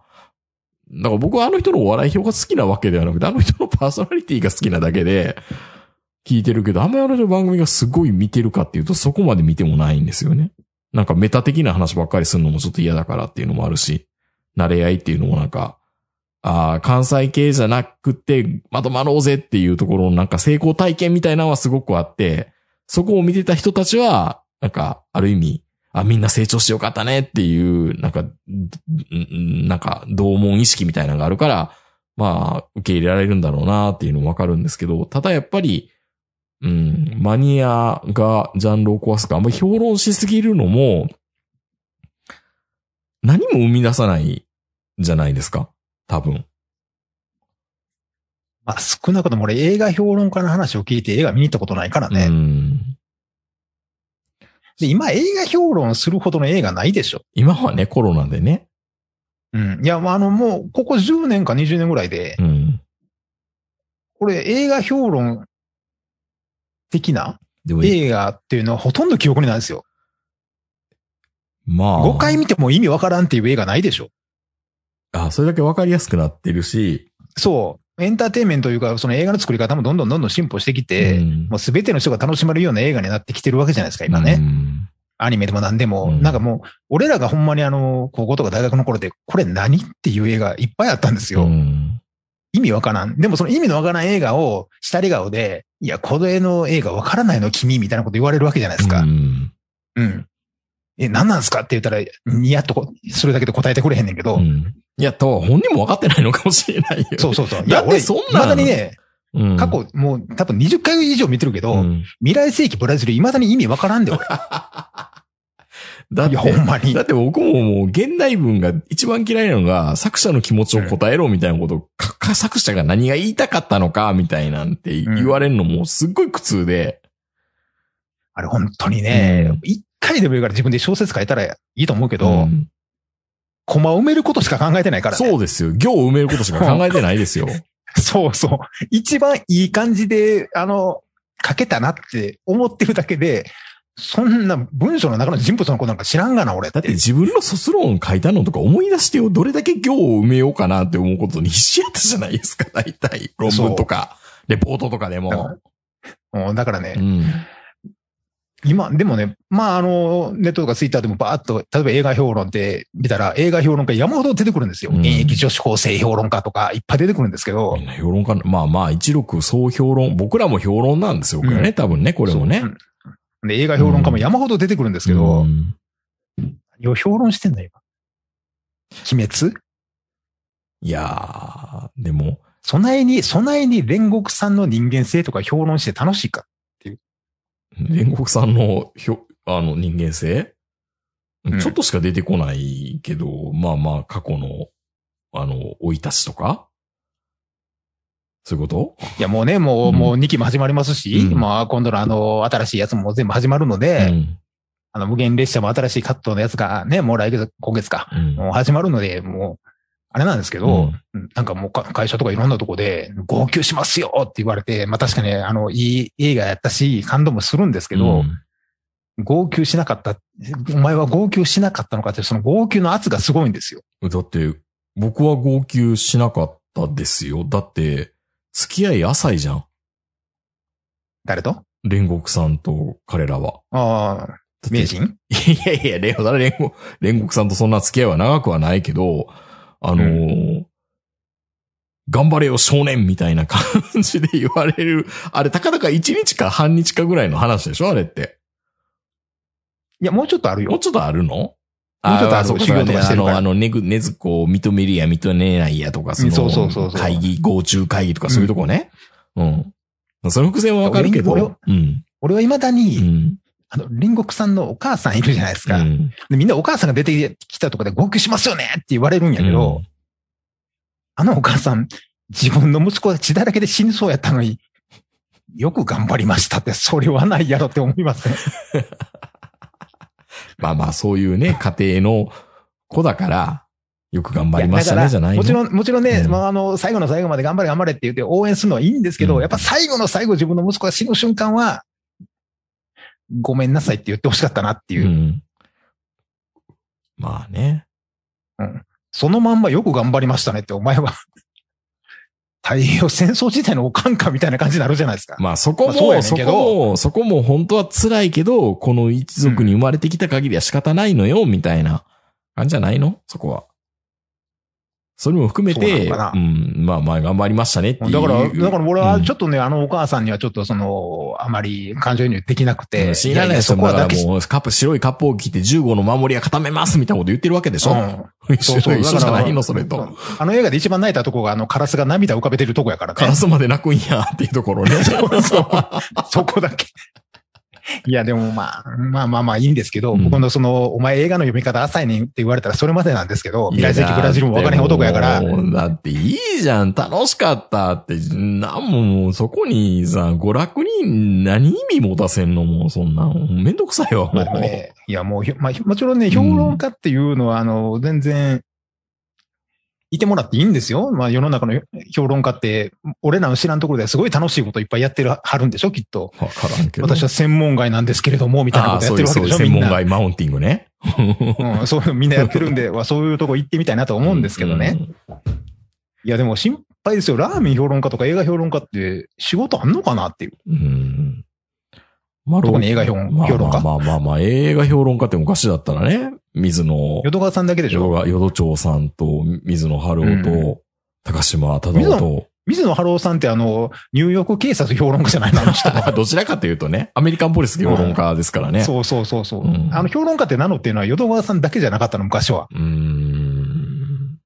だから僕はあの人のお笑い表が好きなわけではなくて、あの人のパーソナリティが好きなだけで、聞いてるけど、あんまりあの人の番組がすごい見てるかっていうと、そこまで見てもないんですよね。なんかメタ的な話ばっかりするのもちょっと嫌だからっていうのもあるし、慣れ合いっていうのもなんか、ああ、関西系じゃなくて、まとまろうぜっていうところのなんか成功体験みたいなのはすごくあって、そこを見てた人たちは、なんか、ある意味、あ、みんな成長してよかったねっていう、なんか、なんか、同門意識みたいなのがあるから、まあ、受け入れられるんだろうなっていうのもわかるんですけど、ただやっぱり、うん、マニアがジャンルを壊すか、あんまり評論しすぎるのも、何も生み出さないじゃないですか。多分。まあ少なくとも俺映画評論家の話を聞いて映画見に行ったことないからうね。ん。で、今映画評論するほどの映画ないでしょ。今はね、コロナでね。うん。いや、まああのもう、ここ10年か20年ぐらいで、うん。これ映画評論的な映画っていうのはほとんど記憶にないんですよ。まあ。5回見ても意味わからんっていう映画ないでしょ。あ、それだけわかりやすくなってるし、そう。エンターテインメントというか、その映画の作り方もどんどんどんどん進歩してきて、うんもうすべての人が楽しめるような映画になってきてるわけじゃないですか、今うね。んアニメでも何でも。うんなんかもう、俺らがほんまにあの、高校とか大学の頃で、これ何っていう映画いっぱいあったんですよ。うん意味わからん。でもその意味のわからん映画を、下り顔で、いや、これの映画わからないの君みたいなこと言われるわけじゃないですか。うんうん。え、何なんすかって言ったら、ニヤッとこ、それだけで答えてくれへんねんけど。うんいや、と、本人も分かってないのかもしれないよ。そうそうそう。いや、だって俺、そんなだにね、うん。過去、もう多分20回以上見てるけど、うん未来世紀ブラジル未だに意味わからんで、俺。だっていや、、ほんまにだ。って僕ももう現代文が一番嫌いなのが作者の気持ちを答えろみたいなことを、作者が何が言いたかったのかみたいなんて言われるのもすっごい苦痛で。あれ本当にねうん、一、回でもいいから自分で小説書いたらいいと思うけど、うんコマ埋めることしか考えてないからね。そうですよ。行を埋めることしか考えてないですよ。そうそう。一番いい感じで、あの、書けたなって思ってるだけで、そんな文章の中の人物のことなんか知らんがな、俺っ。だってて自分の卒論書いたのとか思い出してよ。どれだけ行を埋めようかなって思うことに必死やったじゃないですか。大体。論文とか、レポートとかでも。うんだからね、うん。今、でもね、まあ、あの、ネットとかツイッターでもバーッと、例えば映画評論って見たら、映画評論家山ほど出てくるんですよ。うん現役女子高生評論家とか、いっぱい出てくるんですけどみん、な評論家、まあまあ、一六総評論、僕らも評論なんですよ。これね、うん多分ね、これもね。で、映画評論家も山ほど出てくるんですけど、うん何を評論してんだよ、今？鬼滅？いやー、でも、備えに、備えに煉獄さんの人間性とか評論して楽しいか。煉獄さんの、ひょ、あの、人間性、うん。ちょっとしか出てこないけど、まあまあ、過去の、あの、生い立ちとか？そういうこと？いや、もうね、もう、うん。もう2期も始まりますし、うん。まあ、今度のあの、新しいやつも全部始まるので、うん。あの、無限列車も新しいカットのやつがね、もう来月、今月か、うん。もう始まるので、もう、あれなんですけど、うんなんかもうか会社とかいろんなとこで、号泣しますよって言われて、まあ確かに、あの、いい映画やったし、感動もするんですけど、うん号泣しなかった、お前は号泣しなかったのかって、その号泣の圧がすごいんですよ。だって、僕は号泣しなかったですよ。だって、付き合い浅いじゃん。誰と？煉獄さんと彼らは。ああ、名人？いやいや、煉獄さんとそんな付き合いは長くはないけど、あのー頑張れよ少年みたいな感じで言われる。あれ、たかだか1日か半日かぐらいの話でしょ？あれって。いや、もうちょっとあるよ。もうちょっとあるの？もうちょっとあるそうか修行とかしてるからあの、あの、ねぐ、ねずこを認めるや認めないやとか、その、そうそうそう会議、合中会議とかそういうとこね。うん。その伏線はわかるけど。俺うん。俺は未だうに、ん。あの、煉獄さんのお母さんいるじゃないですか。うん。でみんなお母さんが出てきたとこで号泣しますよねって言われるんやけど、うんあのお母さん、自分の息子が血だらけで死にそうやったのに、よく頑張りましたって、それはないやろって思いますね。まあまあ、そういうね、家庭の子だから、よく頑張りましたね、じゃないのもちろん、もちろんね、うんまあ、あの、最後の最後まで頑張れ頑張れって言って応援するのはいいんですけど、うんやっぱ最後の最後自分の息子が死ぬ瞬間は、ごめんなさいって言ってほしかったなっていうう。ん。まあね。そのまんまよく頑張りましたねって、お前は。太平洋戦争時代のおかんかみたいな感じになるじゃないですか。まあそこまあそそこも、そこも本当は辛いけど、この一族に生まれてきた限りは仕方ないのよ、みたいな感じじゃないの？そこは。それも含めそうて、うん、まあまあ頑張りましたねっていう。だから、だから俺はちょっっとね、あのお母さんにはちょっとその、あまり感情移入できなくて。知らないですそよ。だからもう、カップ、白いカップを着て15の守りは固めますみたいなこと言ってるわけでしょ、うん 一緒一緒じゃないのそれと。あの映画で一番泣いたとこが、あの、カラスが涙浮かべてるとこやからね。カラスまで泣くんやっていうところね。そうそう。そこだけ。いや、でもまあ、まあまあまあいいんですけど、うん。僕のその、お前映画の読み方浅いねんって言われたらそれまでなんですけど、未来世紀ブラジルも分からへん男やから、もうだっていいじゃん、楽しかったって、なんももうそこにさ、娯楽に何意味持たせんの？もうそんなん、めんどくさいわ。まあね、いやもうまあ、もちろんね、評論家っていうのは、あの、全然、いてもらっていいんですよ。まあ世の中の評論家って、俺らの知らんところではすごい楽しいこといっぱいやってるはるんでしょ、きっと。わからんけど。私は専門外なんですけれども、みたいなああ、ことやってるわけでしょ、みんな。専門外マウンティングね。うん、そういうのみんなやってるんで、わそういうとこ行ってみたいなと思うんですけどね。いや、でも心配ですよ。ラーメン評論家とか映画評論家って仕事あんのかなっていう。うん。うん。まあ特に映画評まあ評論家まあまあまあまあ、映画評論家って昔だったらね、水野、淀川さんだけでしょ？淀川淀町さんと、水野春夫うと、高島忠夫と、水野晴夫さんってあの、ニューヨーク警察評論家じゃないの？あの人。どちらかというとね、アメリカンポリス評論家ですからね。そうそうそうそう、うんあの評論家って名乗っていうのは淀川さんだけじゃなかったの、昔は。うーん。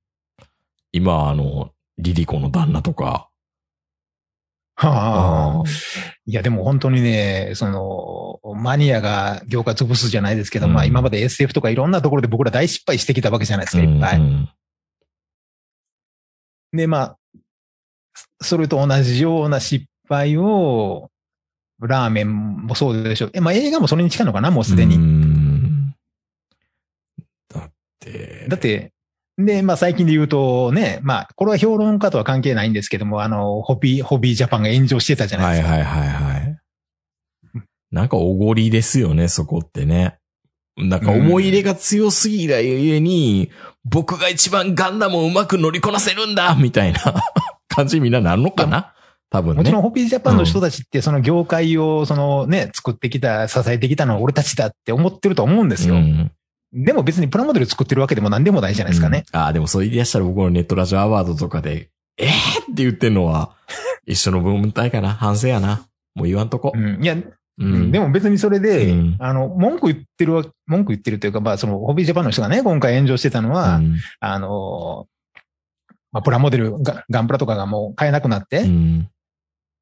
今、あの、リリコの旦那とか。はああ。いや、でも本当にね、その、マニアが業界潰すじゃないですけど、うんまあ今まで SF とかいろんなところで僕ら大失敗してきたわけじゃないですか、いっぱい。うんで、まあ、それと同じような失敗を、ラーメンもそうでしょう。え、まあ映画もそれに近いのかな、もうすでうに。んだって、だって、で、まあ最近で言うとね、まあこれは評論家とは関係ないんですけども、あの、ホビー、ホビージャパンが炎上してたじゃないですか。はいはいはいはい。なんかおごりですよね、そこってね。なんか思い入れが強すぎるゆえに、僕が一番ガンダムをうまく乗りこなせるんだみたいな 感じにみんななるのかな？多分ね。もちろんホビージャパンの人たちってその業界をそのね、作ってきた、支えてきたのは俺たちだって思ってると思うんですよ。うんでも別にプラモデル作ってるわけでも何でもないじゃないですかね。うん。ああ、でもそう言い出したら僕のネットラジオアワードとかで、えー、って言ってんのは、一緒の文体かな？反省やな？もう言わんとこ。う。ん。いや、うでも別にそれで、うん。あの、文句言ってるわ、文句言ってるというか、まあそのホビージャパンの人がね、今回炎上してたのは、うん。あの、まあプラモデルが、ガンプラとかがもう買えなくなって、うん。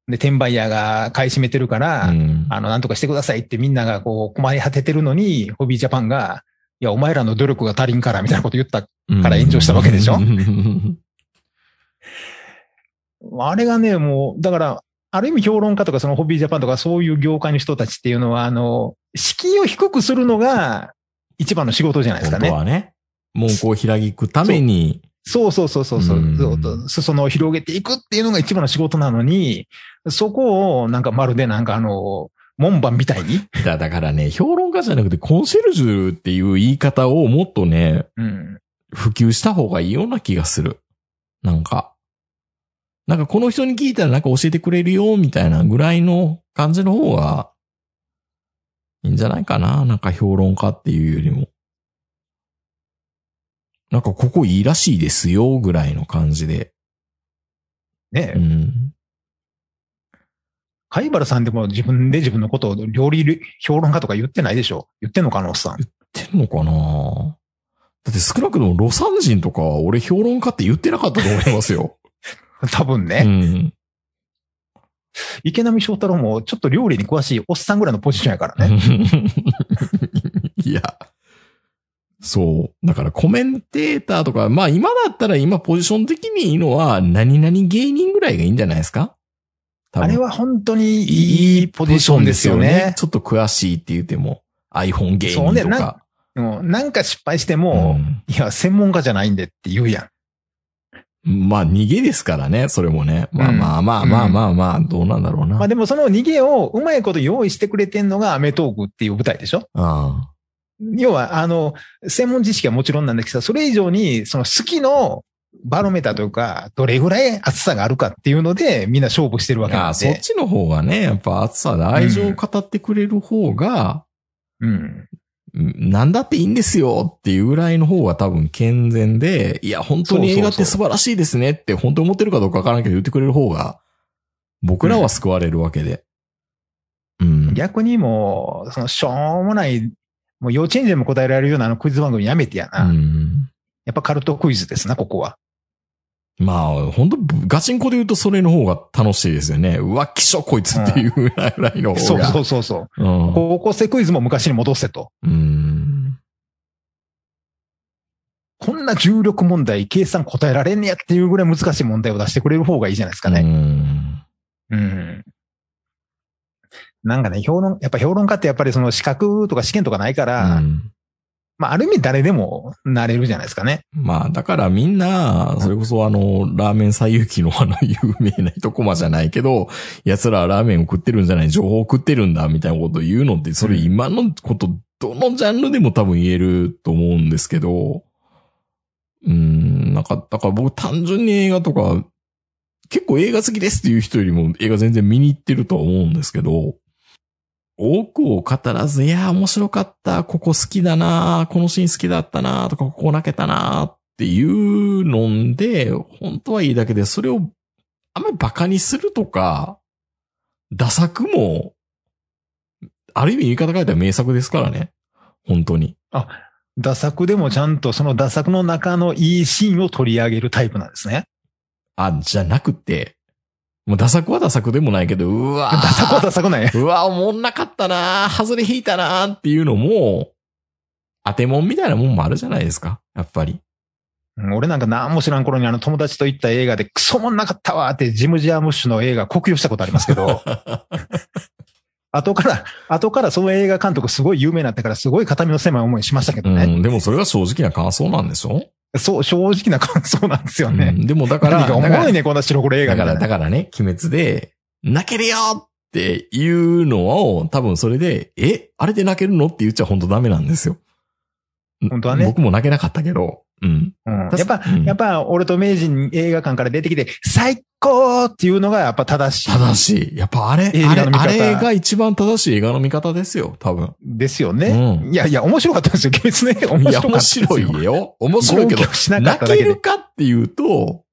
で、転売ヤーが買い占めてるから、うん。あの、なんとかしてくださいってみんながこう困り果ててるのに、ホビージャパンが、いや、お前らの努力が足りんから、みたいなこと言った。から炎上したわけでしょ？う んあれがね、もう、だから、ある意味評論家とかそのホビージャパンとかそういう業界の人たちっていうのは、あの、敷居を低くするのが一番の仕事じゃないですかね。本当はね。門戸を開くために、そうそうそうそうそううんそう。裾野を広げていくっていうのが一番の仕事なのに、そこをなんかまるでなんかあの、門番みたいに、だだからね、評論家じゃなくてコンシェルジュっていう言い方をもっとね、うん。普及した方がいいような気がする。なんか。なんかこの人に聞いたらなんか教えてくれるよ、みたいなぐらいの感じの方が、いいんじゃないかな。なんか評論家っていうよりも。なんかここいいらしいですよ、ぐらいの感じで。ね、うん。貝原さんでも自分で自分のことを料理評論家とか言ってないでしょ？言ってんのかあのおっさん。言ってんのかな？だって少なくともロサン人とかは俺評論家って言ってなかったと思いますよ。多分うね、ん。池波正太郎もちょっと料理に詳しいおっさんぐらいのポジションやからね。いや。そう。だからコメンテーターとか、まあ今だったら今ポジション的にいいのは何々芸人ぐらいがいいんじゃないですか？あれは本当にいいポジションですよね。ちょっと詳しいって言っても iPhone 芸人そうねなとか。うんなんか失敗しても、うんいや、専門家じゃないんでって言うやん。まあ逃げですからね、それもね。まあうんまあまあまあまあまあ、どうなんだろうな。まあでもその逃げをうまいこと用意してくれてんのがアメトークっていう舞台でしょ？あ要は、あの、専門知識はもちろんなんだけど、それ以上に、その好きのバロメーターというか、どれぐらい熱さがあるかっていうので、みんな勝負してるわけあなんで。そっちの方がね、やっぱ熱さで愛情を語ってくれる方が、うん。うんなんだっていいんですよっていうぐらいの方が多分健全で、いや、本当に映画って素晴らしいですねって本当に思ってるかどうかわからんけど言ってくれる方が、僕らは救われるわけで。うん。逆にもう、その、しょうもない、もう幼稚園児でも答えられるようなあのクイズ番組やめてやな。うん。やっぱカルトクイズですな、ここは。まあ、本当ガチンコで言うとそれの方が楽しいですよね。うわ、きしょこいつっていうぐらいの方が。そうそうそうそう。うん。高校生クイズも昔に戻せと。うん。こんな重力問題、計算答えられんねやっていうぐらい難しい問題を出してくれる方がいいじゃないですかうね。ん。うん。なんかね、評論、やっぱ評論家ってやっぱりその資格とか試験とかないから、うんまあある意味誰でもなれるじゃないですかね。まあ、だからみんな、それこそあの、ラーメン最遊記のあの、有名な一コマじゃないけど、奴らはラーメンを食ってるんじゃない、情報を食ってるんだ、みたいなことを言うのって、それ今のこと、どのジャンルでも多分言えると思うんですけど、うん、なんか、だから僕単純に映画とか、結構映画好きですっていう人よりも映画全然見に行ってるとは思うんですけど、多くを語らず、いや、面白かった、ここ好きだな、このシーン好きだったな、とか、ここ泣けたな、っていうので、本当はいいだけで、それをあんまり馬鹿にするとか、ダ作も、ある意味言い方変えたら名作ですからね。本当に。打作でもちゃんとその打作の中のいいシーンを取り上げるタイプなんですね。あ、じゃなくて、もうダ作はダ作でもないけど、うわ打作は打作なんや。うわ、おもんなかったな外れ引いたなっていうのも、当てもんみたいなもんもあるじゃないですか。やっぱり。うん俺なんか何も知らん頃にあの友達と行った映画でクソもんなかったわってジム・ジャームッシュの映画酷評したことありますけど、後から、後からその映画監督すごい有名になってからすごい肩身の狭い思いしましたけどね。うん、でもそれが正直な感想なんでしょ？そう、正直な感想なんですようね。ん、でもだから、何がおもだからろいね、こんな白黒映画だから。だからね、鬼滅で、泣けるよっていうのを、多分それで、え、あれで泣けるの？って言っちゃ本当ダメなんですよ。本当はね僕も泣けなかったけど、うん。うんやっぱ、うんやっぱ、俺と名人映画館から出てきて、最高っていうのがやっぱ正しい。正しい。やっぱあれ、映あれ、あれが一番正しい映画の見方ですよ、多分。ですよね。うんいやいや、面白かったですよ。鬼滅ね。面白かったですよ。面白いよ。面白いけどけで泣ける。かっていうと、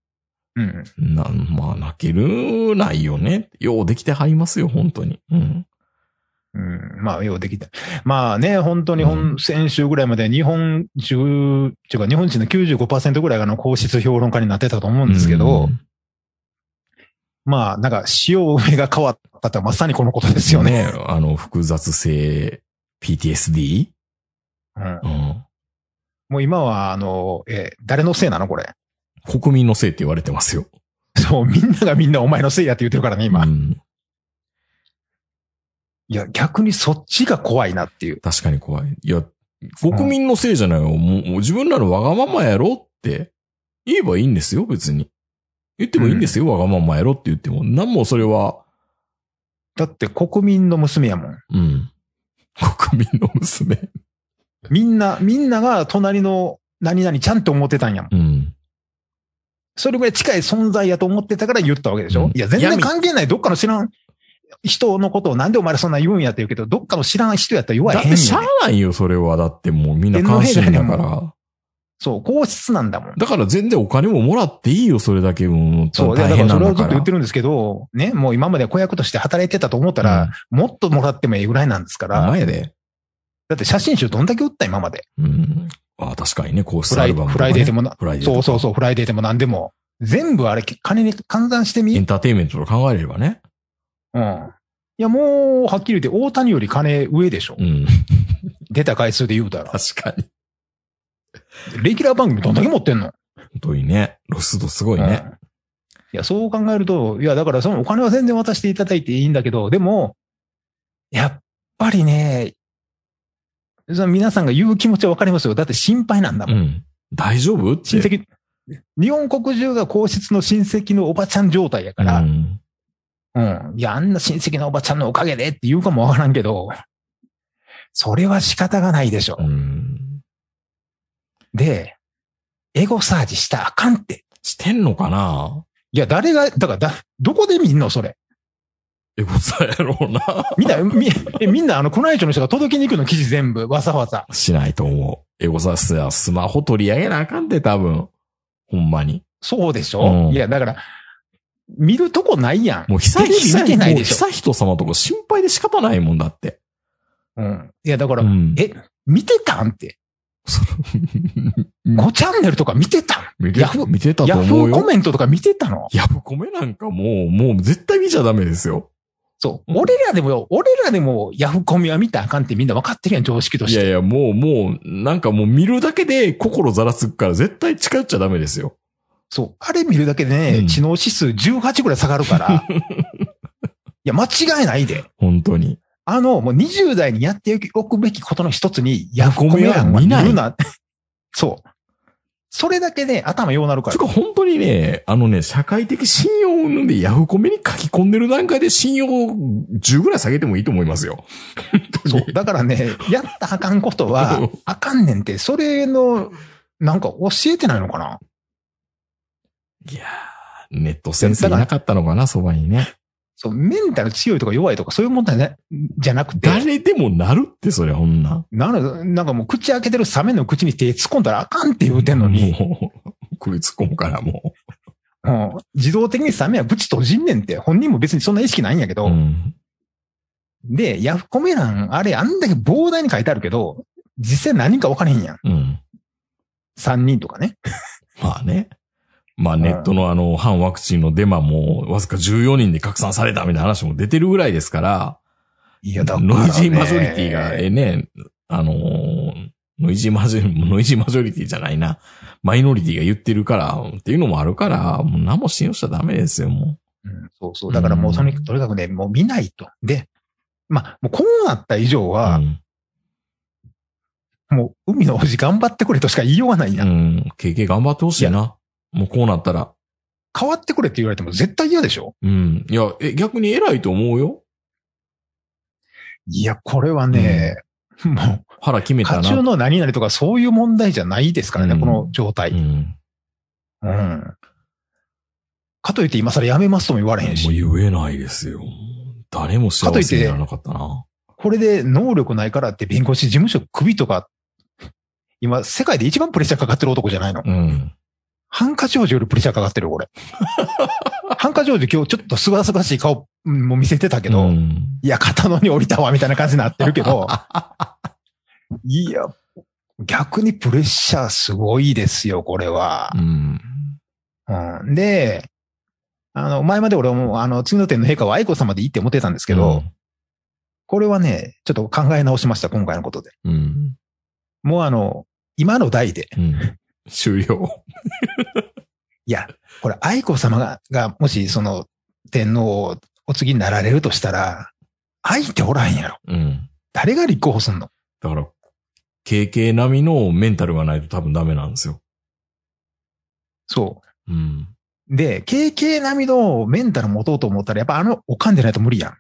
うん。な、まあ、泣けるないよね。ようできてはりますよ、本当に。うん。うん、まあ、ようできた。まあね、本当に本、う先週ぐらいまで日本中、っていうか日本人の95%ぐらいがあの皇室評論家になってたと思うんですけど、うんまあ、なんか、潮上が変わったってまさにこのことですよね。あの、複雑性 PTSD? うん、うん。もう今は、あの、えー誰のせいなのこれ？国民のせいって言われてますよ。そう、みんながみんなお前のせいやって言ってるからね、今。うん。いや、逆にそっちが怖いなっていう。確かに怖い。いや、国民のせいじゃないよ。もうもう自分らのわがままやろって言えばいいんですよ、別に。言ってもいいんですよ、わがままやろって言っても。なんもそれは、だって国民の娘やもん。うん。国民の娘。みんな、みんなが隣の何々ちゃんと思ってたんやもん。うん。それぐらい近い存在やと思ってたから言ったわけでしょ、うんいや、全然闇関係ない。どっかの知らん人のことをなんでお前らそんな言うんやって言うけど、どっかの知らん人やったら言わへんよ、ね。だってしゃあないよ、それは。だってもうみんな関心だから。そう、皇室なんだもん。だから全然お金ももらっていいよ、それだけもうそう、だ大からそれはずっと。言ってるんですけど、ね、もう今まで子役として働いてたと思ったら、もっともらってもいいぐらいなんですから、前で。だって写真集どんだけ売った今まで。うん。あ確かにね、皇室アルバムね。フライデーでもな、フライデーそうそうそう、フライデーでも何でも。全部あれ、金に換算してみエンターテインメントと考えればね。うん。いや、もう、はっきり言って、大谷より金上でしょ。うん。出た回数で言うたら。確かに。レギュラー番組どんだけ持ってんの？本当にね。露出度すごいね。うんいや、そう考えると、いや、だからそのお金は全然渡していただいていいんだけど、でも、やっぱりね、その皆さんが言う気持ちはわかりますよ。だって心配なんだもん。うん。大丈夫って。親戚、日本国中が皇室の親戚のおばちゃん状態やかうら、ん。うん。いや、あんな親戚のおばちゃんのおかげでって言うかもわからんけど、それは仕方がないでしょ。うん。で、エゴサーチしたらあかんって。してんのかな？いや、誰が、だからだ、どこで見んのそれ？エゴサやろうな。みんな、み、えみんな、あの、宮内庁の人が届けに行くの、記事全部、わざわざ。しないと思う。エゴサスやスマホ取り上げなあかんって多分。ほんまに。そうでしょ、うんいや、だから、見るとこないやん。もう久テレビ見てないでしょ久人様とか心配で仕方ないもんだって。うん。いや、だから、うん。え、見てたんって。5チャンネルとか見てたん？見てヤフ見てたとヤフ思うよ。ーコメントとか見てたの？ヤフコメなんかもう、もう絶対見ちゃダメですよ。そう。俺らでもよ、俺らでもヤフコメは見たらあかんってみんな分かってるやん、常識として。いやいや、もう、もう、なんかもう見るだけで心ざらつくから絶対近寄っちゃダメですよ。そう。あれ見るだけでね、うん知能指数18ぐらい下がるから。いや、間違いないで。本当に。あの、もう20代にやっておくべきことの一つに、ヤフコメ欄は見見ないるな。そう。それだけで頭ようなるから。つか本当にね、あのね、社会的信用云々でヤフコメに書き込んでる段階で信用10ぐらい下げてもいいと思いますよ。そう。だからね、やったらあかんことは、あかんねんって、それの、なんか教えてないのかないやー、ネット先生いなかったのかな、そばにね。そう、メンタル強いとか弱いとかそういう問題ね、じゃなくて、誰でもなるって、それ、ほんなん。なのなんかもう口開けてるサメの口に手突っ込んだらあかんって言うてんのに、もう、首突っ込むからもうん自動的にサメは口閉じんねんって、本人も別にそんな意識ないんやけう。ど、うん。で、ヤフコメ欄、あれあんだけ膨大に書いてあるけど、実際何人か分からへんやん。うん。3人とかね。まあね。まあネットのあの、反ワクチンのデマも、わずか14人で拡散されたみたいな話も出てるぐらいですから、いや、だから、ね。ノイジーマジョリティが、えね、あのーノイジーマジョリ、ノイジーマジョリティじゃないな。マイノリティが言ってるから、っていうのもあるから、もう何も信用しちゃダメですよ、もうん、そうそう。だからもうとにかく、とにかくね、もう見ないと。で、まあ、もうこうなった以上う。は、うん。もう海の王子頑張ってくれとしか言いようがないや。うんん。経験頑張ってほしいな。もうこうなったら。変わってくれって言われても絶対嫌でしょ？うん。いや、え、逆に偉いと思うよ。いや、これはね、もう、腹決めたな。家中の何々とかそういう問題じゃないですからね、うんこの状う態。ん。うん。かといって今更やめますとも言われへんもうし、言えないですよ。誰も幸せにならなかったな。これで能力ないからって弁護士事務所首とか、今、世界で一番プレッシャーかかってる男じゃないの？うん。ハンカチ王子よりプレッシャーかかってるよ、これ。ハンカチ王子今日ちょっとすがすがしい顔も見せてたけど、うんいや、肩のに降りたわ、みたいな感じになってるけど、いや、逆にプレッシャーすごいですよ、これはう。ん。うん、で、あの、前まで俺も、あの、次の天の陛下は愛子様でいいって思ってたんですけど、これはね、ちょっと考え直しました、今回のことで。うん。もうあの、今の代で、うん。終了。いや、これ愛子様が、がもしその天皇をお次になられるとしたら、相手おらんやろ。うん。誰が立候補すんの？だから、KK 並みのメンタルがないと多分ダメなんですよ。そうん。う。で、KK 並みのメンタル持とうと思ったら、やっぱあのおかんでないと無理やん。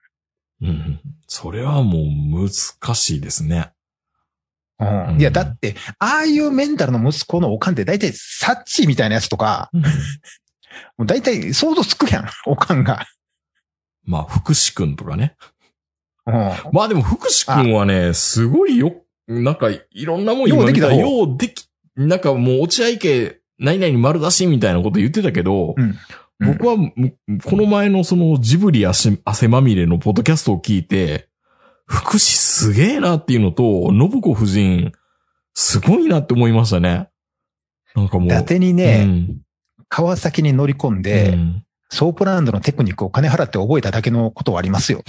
うん。それはもう難しいですね。いや、だって、ああいうメンタルの息子のおかんって大体サッチーみたいなやつとか、うん。もう大体想像つくやん、おかんが。まあ、福士くんとかね。うん。まあでも福士くんはね、すごいよ、なんかいろんなもんようできたようでき、なんかもう落合家、何々丸出しみたいなこと言ってたけど、うん。うん。僕は、むこの前のそのジブリ汗汗まみれのポッドキャストを聞いて、福祉すげえなっていうのと、信子夫人、すごいなって思いましたね。なんかもう。伊達にうね、ん川崎に乗り込んで、うんソープランドのテクニックを金払って覚えただけのことはありますよ。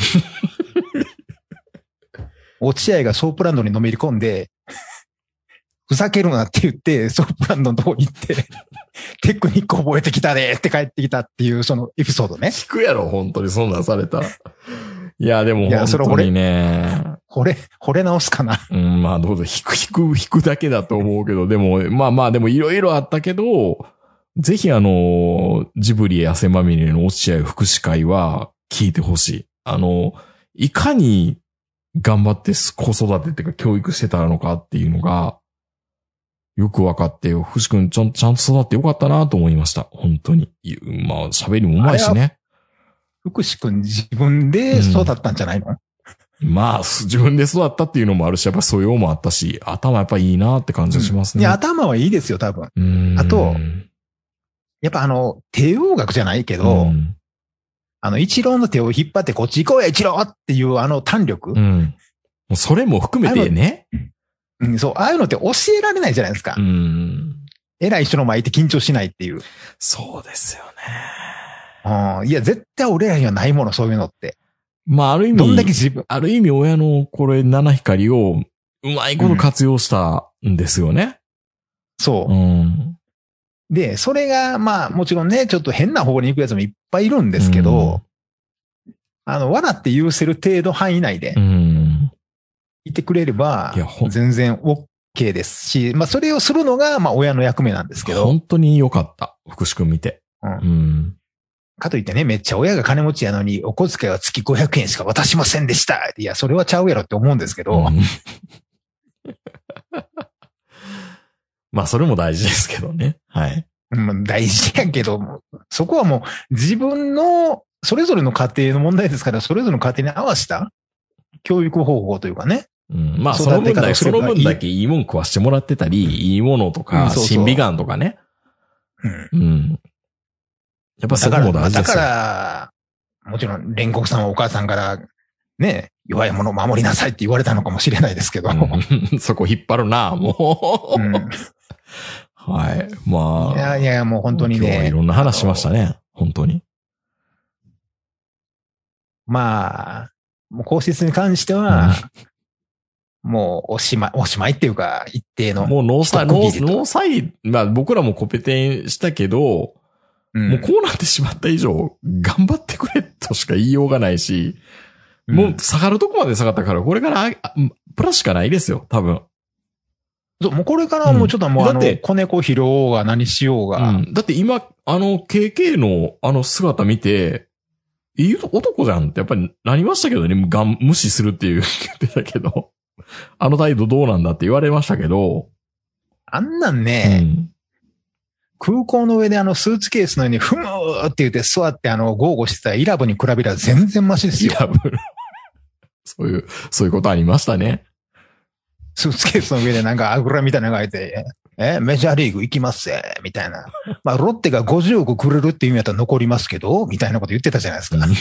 落合がソープランドにのめり込んで、ふざけるなって言って、ソープランドのとこ行って、テクニック覚えてきたねって帰ってきたっていう、そのエピソードね。聞くやろ、本当にそんなんされたら。いや、でもいやそれ本当にね、惚れ、惚れ直すかな。うん、まあどうぞ、引く、引く、引くだけだと思うけど、でも、まあまあ、でもいろいろあったけど、ぜひあの、ジブリ汗まみれの落合福祉会は聞いてほしい。あの、いかに頑張って子育てっていうか教育してたのかっていうのが、よく分かって、福士くんちゃんちゃんと育ってよかったなと思いました。本当に。いまあ、喋りもうまいしね。福士くん自分で育ったんじゃないの、まあ、す自分で育ったっていうのもあるし、やっぱ素養もあったし、頭やっぱいいなって感じがしますね。いや、頭はいいですよ、多分。うんあとやっぱあの、帝王学じゃないけど、うんあの、一郎の手を引っ張ってこっち行こうや、一郎っていうあの胆力、うん。もうそれも含めてね。うんそう、ああいうのって教えられないじゃないですか。うん。偉い人の前行って緊張しないっていう。そうですよね。うんいや、絶対俺らにはないもの、そういうのって。まあ、ある意味、どんだけ自分、ある意味親のこれ、七光をうまいこと活用したんですよね。そうう。ん。で、それが、まあ、もちろんね、ちょっと変な方に行くやつもいっぱいいるんですけど、あの、笑って許せる程度範囲内でうん。いてくれれば全然 OK ですし、まあ、それをするのが、まあ、親の役目なんですけど、本当に良かった。福士くん見て。うんうん。かといってね、めっちゃ親が金持ちやのに、お小遣いは月500円しか渡しませんでした。いや、それはちゃうやろって思うんですけど、うん まあ、それも大事ですけどね。はい。うん大事やけど、そこはもう自分の、それぞれの家庭の問題ですから、それぞれの家庭に合わせた教育方法というかね。うん、まあ、育その分だけ、その分だけいいもん食わしてもらってたり、いいものとうか、審美眼とかね。うん。うん。やっぱそこだから、だかも大事ですよ。ら、もちろん、煉獄さんはお母さんから、ね、弱いものを守りなさいって言われたのかもしれないですけど。うん そこ引っ張るな、もう。うんはい。まあ。いやいや、もう本当にね。今日はいろんな話しましたね。本当に。まあ、もう皇室に関しては、もうおしまい、おしまいっていうか、一定の。もうノーサイド、ノーサイド、まあ僕らもコペテンしたけど、うんもうこうなってしまった以上、頑張ってくれとしか言いようがないし、もう下がるとこまで下がったから、これからプラスしかないですよ、多分。そう、もうこれからはもうちょっともう、うんだって、子猫拾おうが何しようが、うん。だって今、あの、KK のあの姿見て、いい男じゃんってやっぱりなりましたけどね、がん無視するっていう 言ってたけど、あの態度どうなんだって言われましたけど、あんなんうね、ん。空港の上であのスーツケースの上にふむーって言って座ってあの、豪語してたイラブに比べたら全然マシですよ。いや、そういう、そういうことありましたね。スーツケースの上でなんかあぐらみたいなのがいて、え、メジャーリーグ行きますぜ、みたいな。まあ、ロッテが50億くれるっていう意味だったら残りますけど、みたいなこと言ってたじゃないですか。うん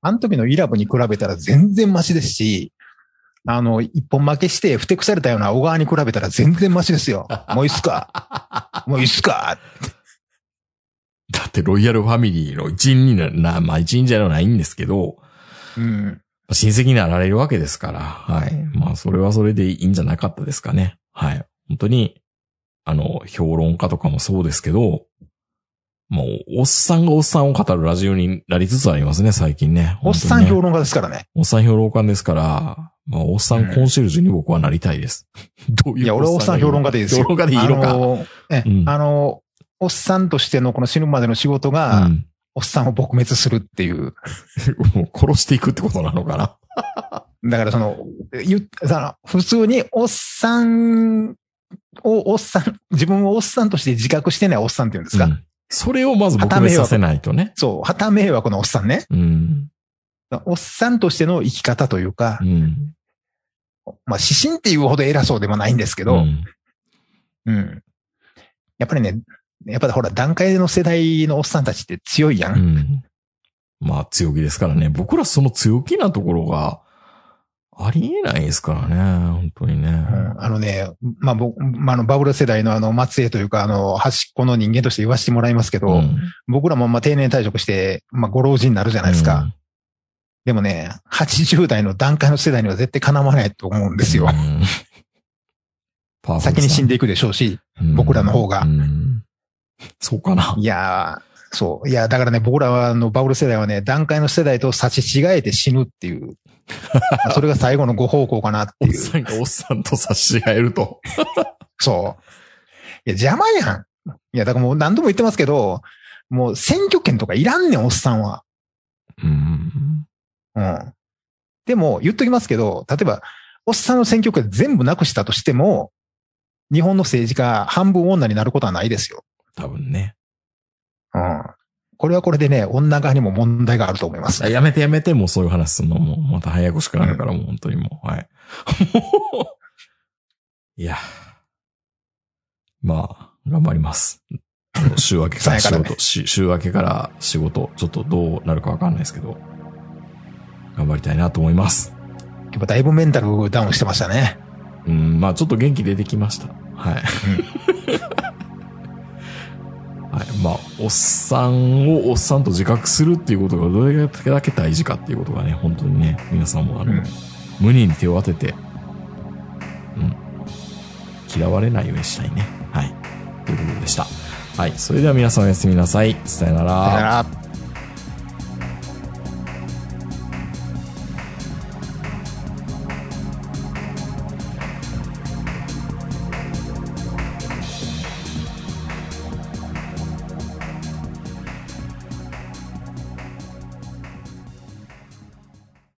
あの時のイラブに比べたら全然マシですし、あの、一本負けして、ふてくされたような小川に比べたら全然マシですよ。もういいっすか？もういいっすか？だってロイヤルファミリーの一員になまあ一員じゃないんですけど、うん。親戚になられるわけですから、はい。まあそれはそれでいいんじゃなかったですかね。はい。本当に、あの、評論家とかもそうですけど、もう、おっさんがおっさんを語るラジオになりつつありますね、最近ね。おっさん評論家ですからね。おっさん評論家ですから、まあ、おっさんコンシェルジュに僕はなりたいです。どういういや、俺はおっさん評論家でいいですよ。評論家でいいのか。あの、えうんあの、おっさんとしてのこの死ぬまでの仕事が、うんおっさんを撲滅するっていう。もう殺していくってことなのかな。だからその、言っその普通におっさんをおっさん、自分をおっさんとして自覚してないおっさんっていうんですか。うんそれをまず撲滅させないとね。そう、旗迷惑のおっさんね。うん。おっさんとしての生き方というかう、ん。まあ指針っていうほど偉そうでもないんですけど、うんうん。やっぱりね、やっぱりほら、段階の世代のおっさんたちって強いやん。うん。まあ強気ですからね。僕らその強気なところがありえないですからね。本当にね。うんあのね、まあ僕、まあ、あの、バブル世代のあの、末裔というか、あの、端っこの人間として言わせてもらいますけど、うん僕らもまあ定年退職して、まあご老人になるじゃないですか。でもね、80代の段階の世代には絶対かなわないと思うんですよ。先に死んでいくでしょうし、うん僕らの方がうんそうかな。いやー、そう。いや、だからね、僕らはあのバブル世代はね、段階の世代と差し違えて死ぬっていう。まあそれが最後のご方向かなっておっいう。さんがおっさんと差し違えると。そう。いや、邪魔やん。いや、だからもう何度も言ってますけど、もう選挙権とかいらんねん、おっさんは。うん。うん。でも、言っときますけど、例えば、おっさんの選挙権全部なくしたとしても、日本の政治家半分女になることはないですよ。多分ね。うん。これはこれでね、女側にも問題があると思いますあ。やめてやめて、もうそういう話すんのもう、また早やこしくなるから、もう本当にもう、はい。いや。まあ、頑張ります。週明けから仕事、し週明けから仕事、ちょっとどうなるかわかんないですけど、頑張りたいなと思います。やっぱだいぶメンタルダウンしてましたね。うん、まあちょっと元気出てきました。はい。はい。まあ、おっさんをおっさんと自覚するっていうことがどれだけ大事かっていうことがね、本当にね、皆さんもあの、うん胸に手を当てて、うん。嫌われないようにしたいね。はい。ということでした。はい。それでは皆さんおやすみなさい。さよならだから